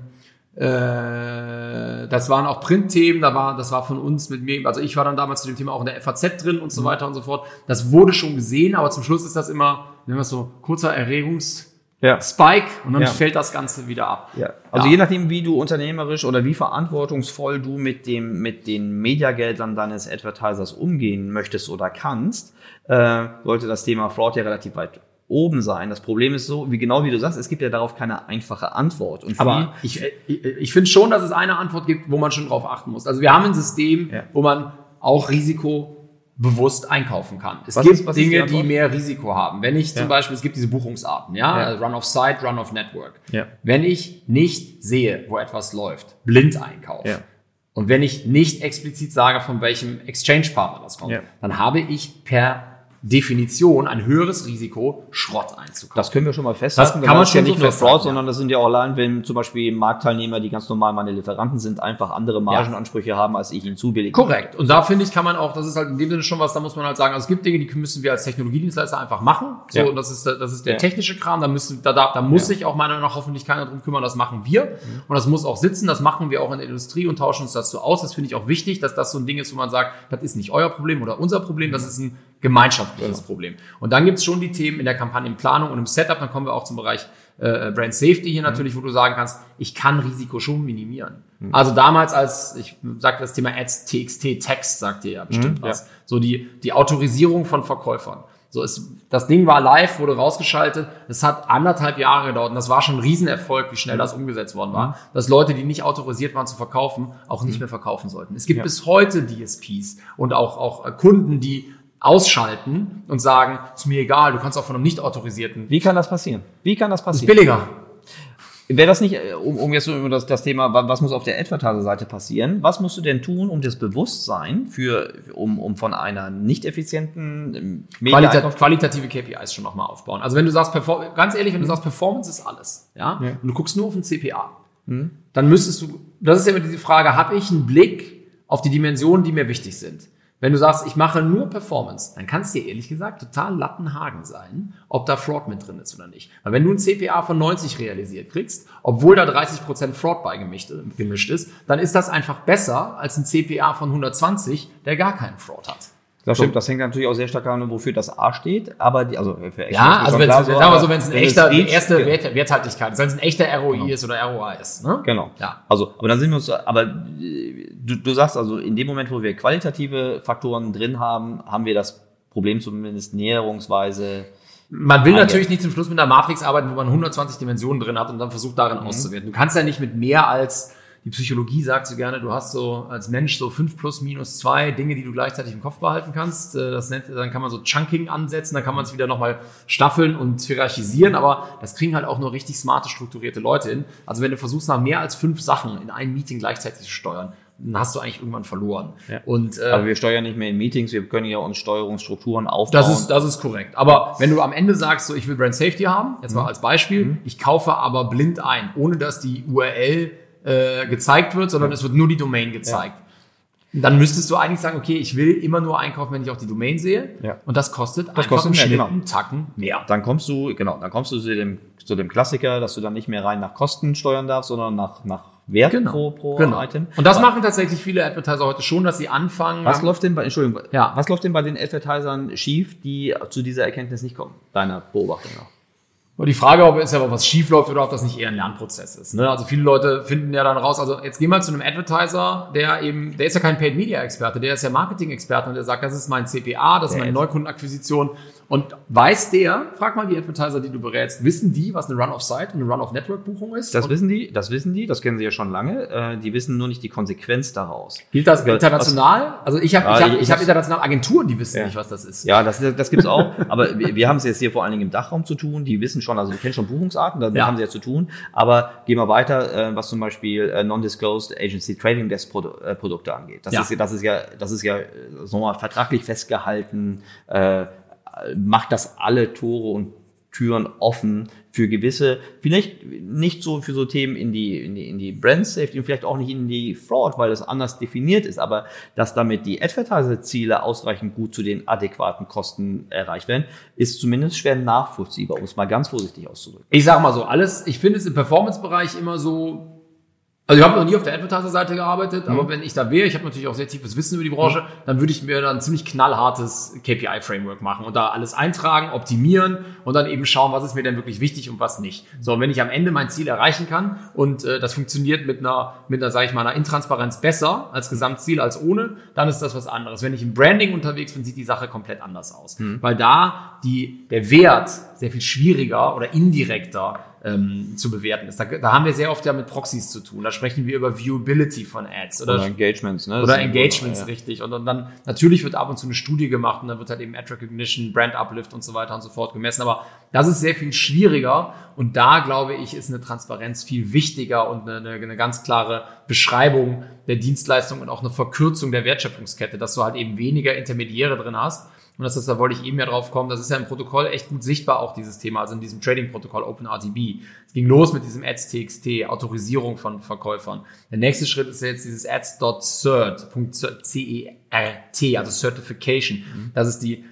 äh, das waren auch Printthemen, da war, das war von uns mit mir, also ich war dann damals zu dem Thema auch in der FAZ drin und so Mhm. weiter und so fort. Das wurde schon gesehen, aber zum Schluss ist das immer, nennen wir es so, kurzer Erregungs- Ja. Spike und dann Ja. fällt das Ganze wieder ab. Ja. Also Ja. je nachdem, wie du unternehmerisch oder wie verantwortungsvoll du mit dem mit den Mediageldern deines Advertisers umgehen möchtest oder kannst, äh, sollte das Thema Fraud ja relativ weit oben sein. Das Problem ist so, wie genau wie du sagst, es gibt ja darauf keine einfache Antwort. Und Aber ich, ich, ich finde schon, dass es eine Antwort gibt, wo man schon drauf achten muss. Also wir haben ein System, Ja. wo man auch Risiko bewusst einkaufen kann. Es Was gibt ist- die Dinge, die, Antwort? mehr Risiko haben. Wenn ich zum Ja. Beispiel, es gibt diese Buchungsarten, ja, Ja. Also Run of Site, Run of Network. Wenn ich nicht sehe, wo etwas läuft, blind einkaufe. Ja. Und wenn ich nicht explizit sage, von welchem Exchange-Partner das kommt, dann habe ich per Definition ein höheres Risiko, Schrott einzukaufen. Das können wir schon mal festhalten. Das kann man ja schon so nicht nur festhalten, Fraud, ja. sondern das sind ja auch allein, wenn zum Beispiel Marktteilnehmer, die ganz normal meine Lieferanten sind, einfach andere Margenansprüche haben, als ich ihnen zubillige. Korrekt. Und da finde ich, kann man auch, das ist halt in dem Sinne schon was, da muss man halt sagen, also es gibt Dinge, die müssen wir als Technologiedienstleister einfach machen. So, Ja. und das ist, der- das ist der Ja. technische Kram. Da müssen, da, da, da muss sich auch meiner Meinung nach hoffentlich keiner drum kümmern. Das machen wir. Und das muss auch sitzen. Das machen wir auch in der Industrie und tauschen uns dazu aus. Das finde ich auch wichtig, dass das so ein Ding ist, wo man sagt, das ist nicht euer Problem oder unser Problem. Das ist ein gemeinschaftliches Problem. Und dann gibt es schon die Themen in der Kampagnenplanung und im Setup. Dann kommen wir auch zum Bereich äh, Brand Safety hier natürlich, wo du sagen kannst, ich kann Risiko schon minimieren. Also damals als, ich sagte das Thema Ads TXT Text, sagt ihr ja bestimmt Mhm, was. So die, die Autorisierung von Verkäufern. So ist, das Ding war live, wurde rausgeschaltet. Es hat anderthalb Jahre gedauert und das war schon ein Riesenerfolg, wie schnell das umgesetzt worden war, dass Leute, die nicht autorisiert waren zu verkaufen, auch nicht mehr verkaufen sollten. Es gibt Ja. bis heute DSPs und auch, auch äh, Kunden, die ausschalten und sagen, ist mir egal, du kannst auch von einem nicht autorisierten. Wie kann das passieren? Wie kann das Ist passieren? billiger. Wäre das nicht, äh, um, um jetzt über das, das Thema, wa- was muss auf der Advertiser-Seite passieren? Was musst du denn tun, um das Bewusstsein für, um, um von einer nicht effizienten ähm, Qualita qualitative KPIs schon nochmal aufbauen. Also wenn du sagst, ganz ehrlich, wenn du sagst, Performance ist alles, ja, Ja. und du guckst nur auf den CPA, dann müsstest du, das ist ja immer diese Frage, habe ich einen Blick auf die Dimensionen, die mir wichtig sind? Wenn du sagst, ich mache nur Performance, dann kann es dir ehrlich gesagt total Lattenhagen sein, ob da Fraud mit drin ist oder nicht. Weil wenn du ein CPA von 90 realisiert kriegst, obwohl da 30% Fraud beigemischt gemischt ist, dann ist das einfach besser als ein CPA von 120, der gar keinen Fraud hat. Das stimmt, das hängt natürlich auch sehr stark daran, wofür das A steht, aber die, also für echt Ja, also wenn es, so, wenn es ein echter, die erste genau. Wert, Werthaltigkeit ist, wenn es ein echter ROI genau. ist oder ROI ist, ne? Genau. Ja. Also, aber dann sind wir uns, aber du, du sagst also, in dem Moment, wo wir qualitative Faktoren drin haben, haben wir das Problem zumindest näherungsweise man will natürlich nicht zum Schluss mit einer Matrix arbeiten, wo man 120 Dimensionen drin hat und dann versucht darin mhm. auszuwerten. Du kannst ja nicht mit mehr als die Psychologie sagt so gerne, du hast so als Mensch so fünf plus minus zwei Dinge, die du gleichzeitig im Kopf behalten kannst. Äh, das nennt, dann kann man so Chunking ansetzen, dann kann man es wieder nochmal staffeln und hierarchisieren, aber das kriegen halt auch nur richtig smarte, strukturierte Leute hin. Also wenn du versuchst, nach mehr als fünf Sachen in einem Meeting gleichzeitig zu steuern, dann hast du eigentlich irgendwann verloren. Ja. Und, äh, aber wir steuern nicht mehr in Meetings, wir können ja uns Steuerungsstrukturen aufbauen. Das ist, das ist korrekt. Aber wenn du am Ende sagst, so ich will Brand Safety haben, jetzt mal mhm. als Beispiel, mhm. ich kaufe aber blind ein, ohne dass die URL äh, gezeigt wird, sondern es wird nur die Domain gezeigt. Ja. Dann müsstest du eigentlich sagen, okay, ich will immer nur einkaufen, wenn ich auch die Domain sehe. Ja. Und das kostet das kostet mehr, genau. Tacken mehr. Dann kommst du, genau, dann kommst du zu dem, zu dem Klassiker, dass du dann nicht mehr rein nach Kosten steuern darfst, sondern nach, nach Wert genau. pro, pro genau. Item. Und das machen tatsächlich viele Advertiser heute schon, dass sie anfangen. Was läuft denn bei, Entschuldigung, ja. was läuft denn bei den Advertisern schief, die zu dieser Erkenntnis nicht kommen, deiner Beobachtung nach? Und die Frage ob, ist ja, ob was schief läuft oder ob das nicht eher ein Lernprozess ist. Ne? Also viele Leute finden ja dann raus, also jetzt geh mal zu einem Advertiser, der eben, der ist ja kein Paid Media Experte, der ist ja Marketing Experte und der sagt, das ist mein CPA, das ist meine Neukundenakquisition und weiß der, frag mal die Advertiser, die du berätst, wissen die, was eine Run-of-Site und eine Run-of-Network-Buchung ist? Das und wissen die, das wissen die, das kennen sie ja schon lange. Äh, die wissen nur nicht die Konsequenz daraus. Gilt das international? Also ich habe ja, ich hab, ich hab international Agenturen, die wissen ja. nicht, was das ist. Ja, das, das gibt's auch. aber wir, wir haben es jetzt hier vor allen Dingen im Dachraum zu tun. Die wissen schon, also die kennen schon Buchungsarten, da ja. haben sie ja zu tun. Aber gehen wir weiter, äh, was zum Beispiel äh, Non-Disclosed Agency Trading Desk Produkte angeht. Das, ja. ist, das ist ja, das ist ja, so mal vertraglich festgehalten. Äh, macht das alle Tore und Türen offen für gewisse, vielleicht nicht so für so Themen in die, in die, in die Brand Safety und vielleicht auch nicht in die Fraud, weil das anders definiert ist, aber dass damit die Advertiser-Ziele ausreichend gut zu den adäquaten Kosten erreicht werden, ist zumindest schwer nachvollziehbar, um es mal ganz vorsichtig auszudrücken. Ich sag mal so, alles, ich finde es im Performance-Bereich immer so, also ich habe noch nie auf der Advertiser-Seite gearbeitet, mhm. aber wenn ich da wäre, ich habe natürlich auch sehr tiefes Wissen über die Branche, mhm. dann würde ich mir dann ein ziemlich knallhartes KPI-Framework machen und da alles eintragen, optimieren und dann eben schauen, was ist mir denn wirklich wichtig und was nicht. So, und wenn ich am Ende mein Ziel erreichen kann und äh, das funktioniert mit einer, mit einer, sage ich mal, einer Intransparenz besser als Gesamtziel als ohne, dann ist das was anderes. Wenn ich im Branding unterwegs bin, sieht die Sache komplett anders aus, mhm. weil da die, der Wert sehr viel schwieriger oder indirekter ähm, zu bewerten ist. Da, da haben wir sehr oft ja mit Proxys zu tun. Da sprechen wir über Viewability von Ads oder, oder Engagements, ne? Oder Engagements, ja. richtig. Und, und dann natürlich wird ab und zu eine Studie gemacht und dann wird halt eben Ad Recognition, Brand Uplift und so weiter und so fort gemessen. Aber das ist sehr viel schwieriger und da glaube ich, ist eine Transparenz viel wichtiger und eine, eine, eine ganz klare Beschreibung der Dienstleistung und auch eine Verkürzung der Wertschöpfungskette, dass du halt eben weniger Intermediäre drin hast und das ist, da wollte ich eben ja drauf kommen, das ist ja im Protokoll echt gut sichtbar, auch dieses Thema, also in diesem Trading-Protokoll OpenRTB. Es ging los mit diesem Ads.txt, Autorisierung von Verkäufern. Der nächste Schritt ist ja jetzt dieses ads.cert.cert, also Certification. Mhm. Das ist die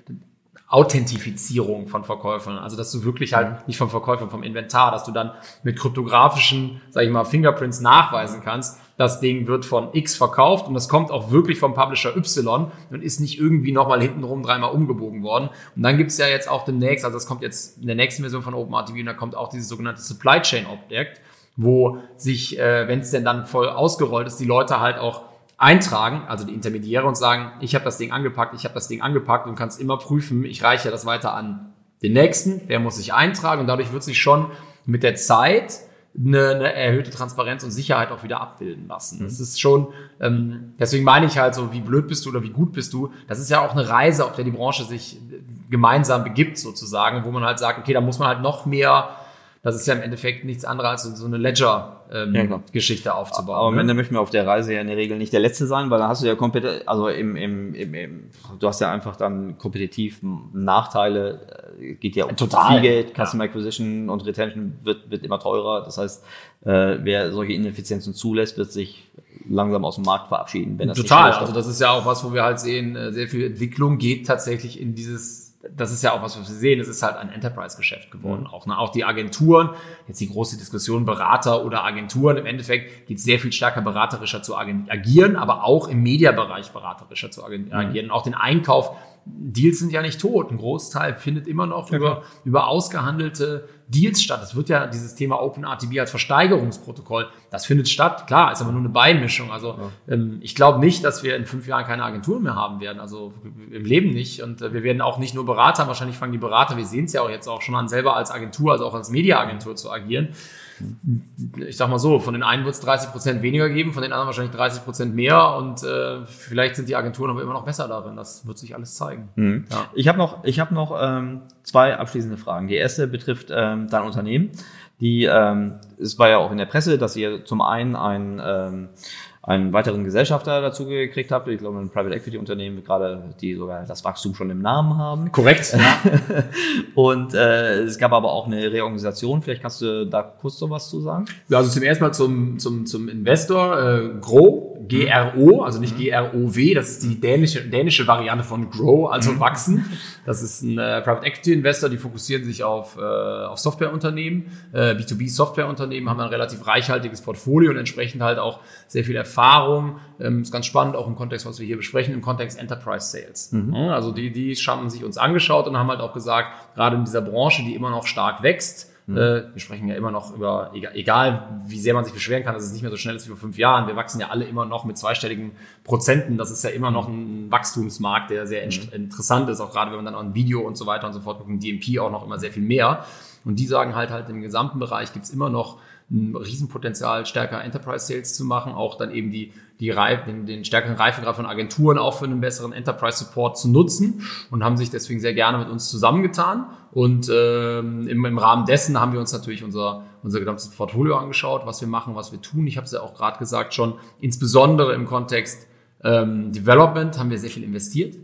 Authentifizierung von Verkäufern. Also, dass du wirklich halt mhm. nicht vom Verkäufer, vom Inventar, dass du dann mit kryptografischen, sag ich mal, Fingerprints nachweisen kannst, das Ding wird von X verkauft und das kommt auch wirklich vom Publisher Y und ist nicht irgendwie nochmal hintenrum dreimal umgebogen worden. Und dann gibt's ja jetzt auch demnächst, also das kommt jetzt in der nächsten Version von OpenRTV und da kommt auch dieses sogenannte Supply Chain Object, wo sich, äh, wenn es denn dann voll ausgerollt ist, die Leute halt auch eintragen, also die Intermediäre und sagen, ich habe das Ding angepackt, ich habe das Ding angepackt und kannst immer prüfen, ich reiche das weiter an den nächsten, der muss sich eintragen und dadurch wird sich schon mit der Zeit eine, eine erhöhte Transparenz und Sicherheit auch wieder abbilden lassen. Mhm. Das ist schon, ähm, deswegen meine ich halt so, wie blöd bist du oder wie gut bist du. Das ist ja auch eine Reise, auf der die Branche sich gemeinsam begibt sozusagen, wo man halt sagt, okay, da muss man halt noch mehr das ist ja im Endeffekt nichts anderes als so eine Ledger-Geschichte ähm, ja, aufzubauen. Aber am ne? Ende möchten wir auf der Reise ja in der Regel nicht der Letzte sein, weil dann hast du ja komplett, also im, im, im, im du hast ja einfach dann kompetitiv Nachteile, äh, geht ja um Total. viel Geld, Customer ja. Acquisition und Retention wird, wird immer teurer. Das heißt, äh, wer solche Ineffizienzen zulässt, wird sich langsam aus dem Markt verabschieden. Wenn das Total, also das ist ja auch was, wo wir halt sehen, äh, sehr viel Entwicklung geht tatsächlich in dieses das ist ja auch was, was wir sehen, es ist halt ein Enterprise-Geschäft geworden. Mhm. Auch, ne? auch die Agenturen, jetzt die große Diskussion Berater oder Agenturen, im Endeffekt geht es sehr viel stärker beraterischer zu agieren, aber auch im Mediabereich beraterischer zu mhm. agieren. Mhm. Auch den Einkauf Deals sind ja nicht tot. Ein Großteil findet immer noch ja, über, über ausgehandelte Deals statt. Es wird ja dieses Thema OpenRTB als Versteigerungsprotokoll, das findet statt. Klar, ist aber nur eine Beimischung. Also ja. ähm, ich glaube nicht, dass wir in fünf Jahren keine Agentur mehr haben werden. Also im Leben nicht. Und äh, wir werden auch nicht nur Berater, wahrscheinlich fangen die Berater, wir sehen es ja auch jetzt auch schon an, selber als Agentur, also auch als Mediaagentur zu agieren ich sag mal so, von den einen wird es 30 Prozent weniger geben, von den anderen wahrscheinlich 30 Prozent mehr und äh, vielleicht sind die Agenturen aber immer noch besser darin. Das wird sich alles zeigen. Mhm. Ja. Ich habe noch, ich hab noch ähm, zwei abschließende Fragen. Die erste betrifft ähm, dein Unternehmen. Die, ähm, es war ja auch in der Presse, dass ihr zum einen ein ähm, einen weiteren Gesellschafter dazu gekriegt habt. Ich glaube, ein Private Equity Unternehmen, gerade die sogar das Wachstum schon im Namen haben. Korrekt. Ja. und äh, es gab aber auch eine Reorganisation. Vielleicht kannst du da kurz was zu sagen? Ja, also zum ersten Mal zum, zum, zum Investor, äh, Grow, G-R-O, also nicht G-R-O-W, das ist die dänische, dänische Variante von Grow, also mhm. wachsen. Das ist ein äh, Private Equity Investor, die fokussieren sich auf, äh, auf Softwareunternehmen, äh, B2B Softwareunternehmen, haben ein relativ reichhaltiges Portfolio und entsprechend halt auch sehr viel Erfahrung. Ähm, ist ganz spannend, auch im Kontext, was wir hier besprechen, im Kontext Enterprise Sales. Mhm. Also die, die haben sich uns angeschaut und haben halt auch gesagt, gerade in dieser Branche, die immer noch stark wächst, Mhm. Äh, wir sprechen ja immer noch über, egal wie sehr man sich beschweren kann, dass es nicht mehr so schnell ist wie vor fünf Jahren. Wir wachsen ja alle immer noch mit zweistelligen Prozenten. Das ist ja immer noch ein Wachstumsmarkt, der sehr mhm. interessant ist, auch gerade wenn man dann an Video und so weiter und so fort guckt, DMP auch noch immer sehr viel mehr. Und die sagen halt halt im gesamten Bereich gibt's immer noch ein Riesenpotenzial, stärker Enterprise Sales zu machen, auch dann eben die, die Reif, den, den stärkeren Reifegrad von Agenturen auch für einen besseren Enterprise Support zu nutzen und haben sich deswegen sehr gerne mit uns zusammengetan. Und ähm, im, im Rahmen dessen haben wir uns natürlich unser, unser gesamtes Portfolio angeschaut, was wir machen, was wir tun. Ich habe es ja auch gerade gesagt schon, insbesondere im Kontext ähm, Development haben wir sehr viel investiert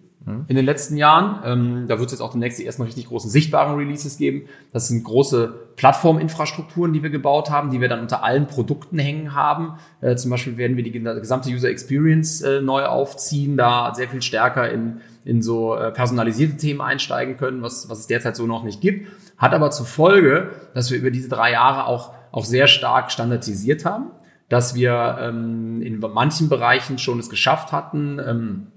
in den letzten Jahren. Ähm, da wird es jetzt auch demnächst die ersten richtig großen sichtbaren Releases geben. Das sind große Plattforminfrastrukturen, die wir gebaut haben, die wir dann unter allen Produkten hängen haben. Äh, zum Beispiel werden wir die gesamte User Experience äh, neu aufziehen, da sehr viel stärker in, in so äh, personalisierte Themen einsteigen können, was, was es derzeit so noch nicht gibt. Hat aber zur Folge, dass wir über diese drei Jahre auch, auch sehr stark standardisiert haben, dass wir ähm, in manchen Bereichen schon es geschafft hatten, ähm,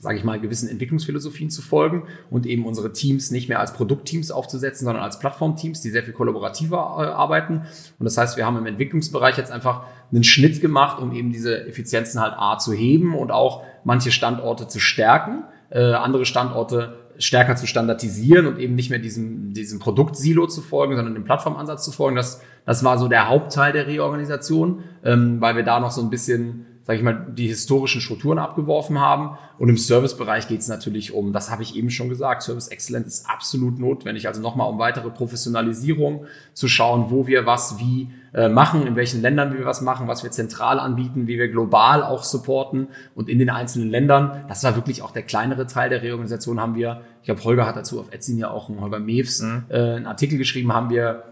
sage ich mal, gewissen Entwicklungsphilosophien zu folgen und eben unsere Teams nicht mehr als Produktteams aufzusetzen, sondern als Plattformteams, die sehr viel kollaborativer äh, arbeiten. Und das heißt, wir haben im Entwicklungsbereich jetzt einfach einen Schnitt gemacht, um eben diese Effizienzen halt A zu heben und auch manche Standorte zu stärken, äh, andere Standorte stärker zu standardisieren und eben nicht mehr diesem, diesem Produktsilo zu folgen, sondern dem Plattformansatz zu folgen. Das, das war so der Hauptteil der Reorganisation, ähm, weil wir da noch so ein bisschen sage ich mal, die historischen Strukturen abgeworfen haben. Und im Servicebereich geht es natürlich um, das habe ich eben schon gesagt, Service Excellence ist absolut notwendig. Also nochmal um weitere Professionalisierung zu schauen, wo wir was wie äh, machen, in welchen Ländern wir was machen, was wir zentral anbieten, wie wir global auch supporten und in den einzelnen Ländern. Das war wirklich auch der kleinere Teil der Reorganisation. Haben wir, ich glaube, Holger hat dazu auf Etsy ja auch, Holger Mews, mhm. äh, einen Artikel geschrieben, haben wir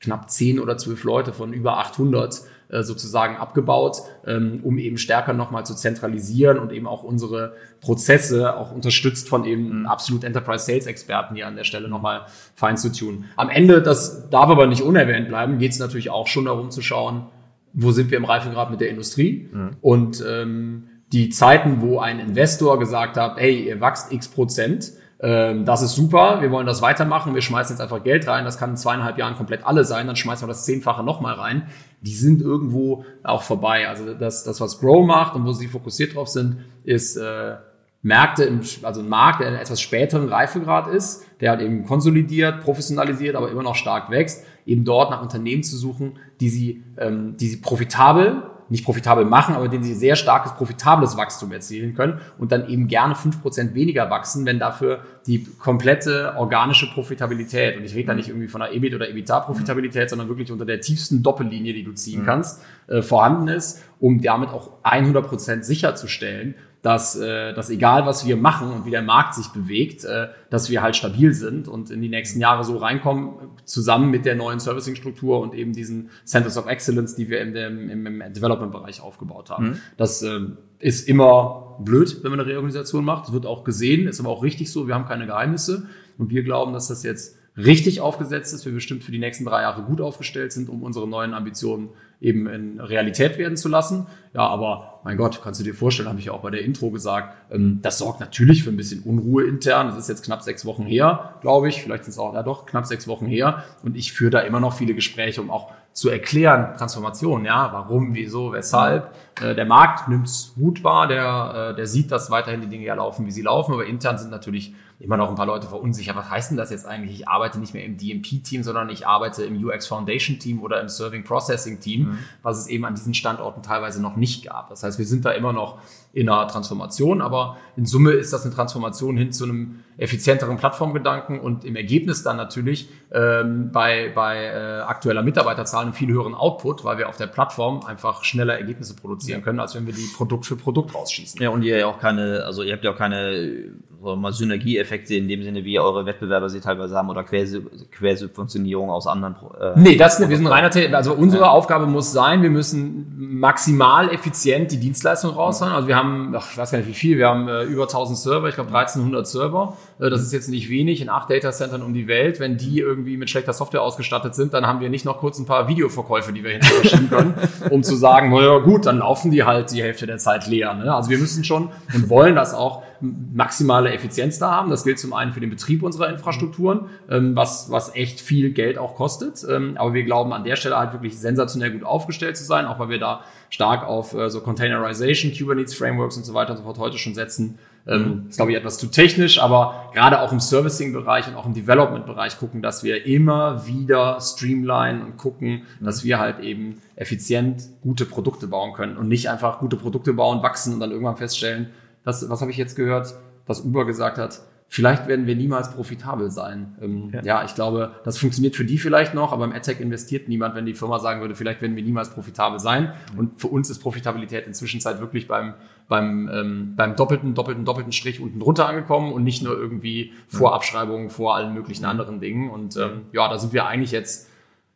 knapp zehn oder zwölf Leute von über 800 äh, sozusagen abgebaut, ähm, um eben stärker nochmal zu zentralisieren und eben auch unsere Prozesse auch unterstützt von eben mhm. absolut Enterprise Sales Experten hier an der Stelle nochmal fein zu tun. Am Ende, das darf aber nicht unerwähnt bleiben, geht es natürlich auch schon darum zu schauen, wo sind wir im Reifegrad mit der Industrie mhm. und ähm, die Zeiten, wo ein Investor gesagt hat, hey, ihr wachst x Prozent, ähm, das ist super, wir wollen das weitermachen, wir schmeißen jetzt einfach Geld rein, das kann in zweieinhalb Jahren komplett alle sein, dann schmeißen wir das Zehnfache nochmal rein. Die sind irgendwo auch vorbei. Also das, das, was Grow macht und wo sie fokussiert drauf sind, ist äh, Märkte, im, also ein Markt, der in etwas späteren Reifegrad ist, der halt eben konsolidiert, professionalisiert, aber immer noch stark wächst, eben dort nach Unternehmen zu suchen, die sie, ähm, die sie profitabel nicht profitabel machen, aber denen sie sehr starkes, profitables Wachstum erzielen können und dann eben gerne fünf Prozent weniger wachsen, wenn dafür die komplette organische Profitabilität, und ich rede da nicht irgendwie von einer EBIT oder EBITDA-Profitabilität, sondern wirklich unter der tiefsten Doppellinie, die du ziehen mhm. kannst, äh, vorhanden ist, um damit auch 100 Prozent sicherzustellen, dass, äh, dass egal was wir machen und wie der Markt sich bewegt, äh, dass wir halt stabil sind und in die nächsten Jahre so reinkommen, zusammen mit der neuen Servicing-Struktur und eben diesen Centers of Excellence, die wir in dem, im, im Development-Bereich aufgebaut haben. Mhm. Das äh, ist immer blöd, wenn man eine Reorganisation macht. Das wird auch gesehen, ist aber auch richtig so. Wir haben keine Geheimnisse und wir glauben, dass das jetzt richtig aufgesetzt ist, wir bestimmt für die nächsten drei Jahre gut aufgestellt sind, um unsere neuen Ambitionen eben in Realität werden zu lassen. Ja, aber mein Gott, kannst du dir vorstellen, habe ich ja auch bei der Intro gesagt, ähm, das sorgt natürlich für ein bisschen Unruhe intern. Das ist jetzt knapp sechs Wochen her, glaube ich. Vielleicht sind es auch, ja doch, knapp sechs Wochen her. Und ich führe da immer noch viele Gespräche, um auch zu erklären, Transformation, ja, warum, wieso, weshalb. Äh, der Markt nimmt es gut wahr, der, äh, der sieht, dass weiterhin die Dinge ja laufen, wie sie laufen, aber intern sind natürlich immer noch ein paar Leute verunsichert. Was heißt denn das jetzt eigentlich? Ich arbeite nicht mehr im DMP-Team, sondern ich arbeite im UX Foundation-Team oder im Serving Processing-Team, mhm. was es eben an diesen Standorten teilweise noch nicht gab. Das heißt, wir sind da immer noch in einer Transformation, aber in Summe ist das eine Transformation hin zu einem effizienteren Plattformgedanken und im Ergebnis dann natürlich ähm, bei, bei äh, aktueller Mitarbeiterzahl einen viel höheren Output, weil wir auf der Plattform einfach schneller Ergebnisse produzieren können, als wenn wir die Produkt für Produkt rausschießen. Ja, und ihr ja auch keine, also ihr habt ja auch keine mal Synergieeffekte in dem Sinne, wie eure Wettbewerber sie teilweise haben oder Quersubventionierung aus anderen. Äh, nee, das wir sind reiner, also unsere ja. Aufgabe muss sein, wir müssen maximal effizient die Dienstleistung raushauen. Also wir haben, ach, ich weiß gar nicht wie viel, wir haben äh, über 1000 Server, ich glaube 1300 Server. Äh, das ist jetzt nicht wenig in acht Datacentern um die Welt. Wenn die irgendwie mit schlechter Software ausgestattet sind, dann haben wir nicht noch kurz ein paar Videoverkäufe, die wir hinterher schieben können, um zu sagen, naja gut, dann laufen die halt die Hälfte der Zeit leer. Ne? Also wir müssen schon und wollen das auch maximale Effizienz da haben. Das gilt zum einen für den Betrieb unserer Infrastrukturen, ähm, was, was echt viel Geld auch kostet. Ähm, aber wir glauben an der Stelle halt wirklich sensationell gut aufgestellt zu sein, auch weil wir da stark auf äh, so Containerization, Kubernetes Frameworks und so weiter und so fort heute schon setzen. Ähm, mhm. ist, glaube ich, etwas zu technisch, aber gerade auch im Servicing-Bereich und auch im Development-Bereich gucken, dass wir immer wieder streamline und gucken, mhm. dass wir halt eben effizient gute Produkte bauen können und nicht einfach gute Produkte bauen, wachsen und dann irgendwann feststellen, das, was habe ich jetzt gehört, dass Uber gesagt hat, vielleicht werden wir niemals profitabel sein. Ähm, ja. ja. ich glaube, das funktioniert für die vielleicht noch, aber im AdTech investiert niemand, wenn die Firma sagen würde, vielleicht werden wir niemals profitabel sein. Und für uns ist Profitabilität inzwischen Zeit wirklich beim, beim, ähm, beim doppelten, doppelten, doppelten Strich unten drunter angekommen und nicht nur irgendwie vor Abschreibungen, vor allen möglichen anderen Dingen. Und ähm, ja, da sind wir eigentlich jetzt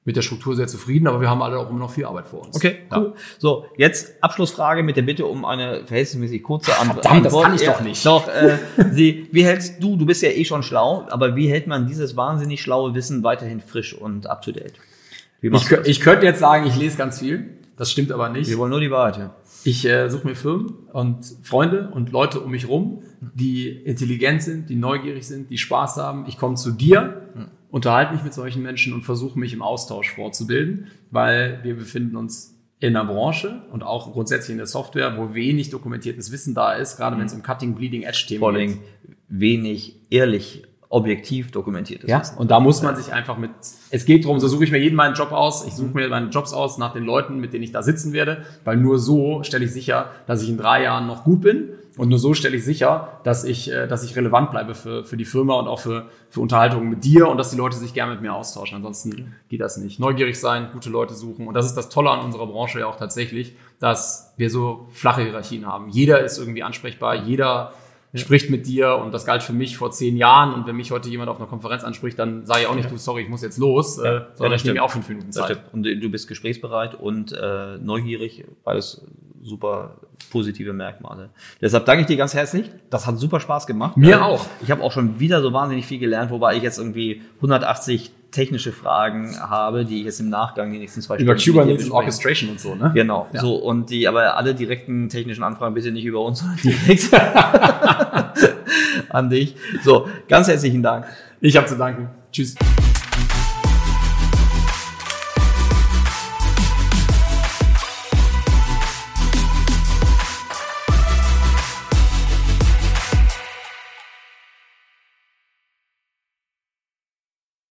mit der Struktur sehr zufrieden, aber wir haben alle auch immer noch viel Arbeit vor uns. Okay, cool. Ja. So, jetzt Abschlussfrage mit der Bitte um eine verhältnismäßig kurze Antwort. Verdammt, das kann ich doch nicht. Doch, äh, Sie, wie hältst du, du bist ja eh schon schlau, aber wie hält man dieses wahnsinnig schlaue Wissen weiterhin frisch und up to date? Ich, ich könnte jetzt sagen, ich lese ganz viel. Das stimmt aber nicht. Wir wollen nur die Wahrheit, ja. Ich äh, suche mir Firmen und Freunde und Leute um mich rum, die intelligent sind, die neugierig sind, die Spaß haben. Ich komme zu dir unterhalte mich mit solchen Menschen und versuche mich im Austausch vorzubilden, weil wir befinden uns in der Branche und auch grundsätzlich in der Software, wo wenig dokumentiertes Wissen da ist, gerade wenn es um Cutting, Bleeding, Edge-Themen geht. Vor allem wenig ehrlich objektiv dokumentiertes ja, Wissen. Und da muss man sich einfach mit, es geht darum, so suche ich mir jeden meinen Job aus, ich suche mir meine Jobs aus nach den Leuten, mit denen ich da sitzen werde, weil nur so stelle ich sicher, dass ich in drei Jahren noch gut bin und nur so stelle ich sicher, dass ich, äh, dass ich relevant bleibe für, für die Firma und auch für, für Unterhaltungen mit dir und dass die Leute sich gerne mit mir austauschen. Ansonsten geht das nicht. Neugierig sein, gute Leute suchen. Und das ist das Tolle an unserer Branche ja auch tatsächlich, dass wir so flache Hierarchien haben. Jeder ist irgendwie ansprechbar, jeder ja. spricht mit dir und das galt für mich vor zehn Jahren und wenn mich heute jemand auf einer Konferenz anspricht, dann sage ich auch nicht, ja. du, sorry, ich muss jetzt los, ja. äh, sondern ich nehme mir auch fünf Minuten Zeit. Und du bist gesprächsbereit und äh, neugierig, beides super positive Merkmale. Deshalb danke ich dir ganz herzlich. Das hat super Spaß gemacht. Mir auch. Ich habe auch schon wieder so wahnsinnig viel gelernt, wobei ich jetzt irgendwie 180 technische Fragen habe, die ich jetzt im Nachgang die nächsten zwei über Stunden. Über Kubernetes Orchestration und so, ne? Genau. Ja. So, und die, aber alle direkten technischen Anfragen bitte nicht über uns, sondern direkt an dich. So, ganz herzlichen Dank. Ich habe zu danken. Tschüss.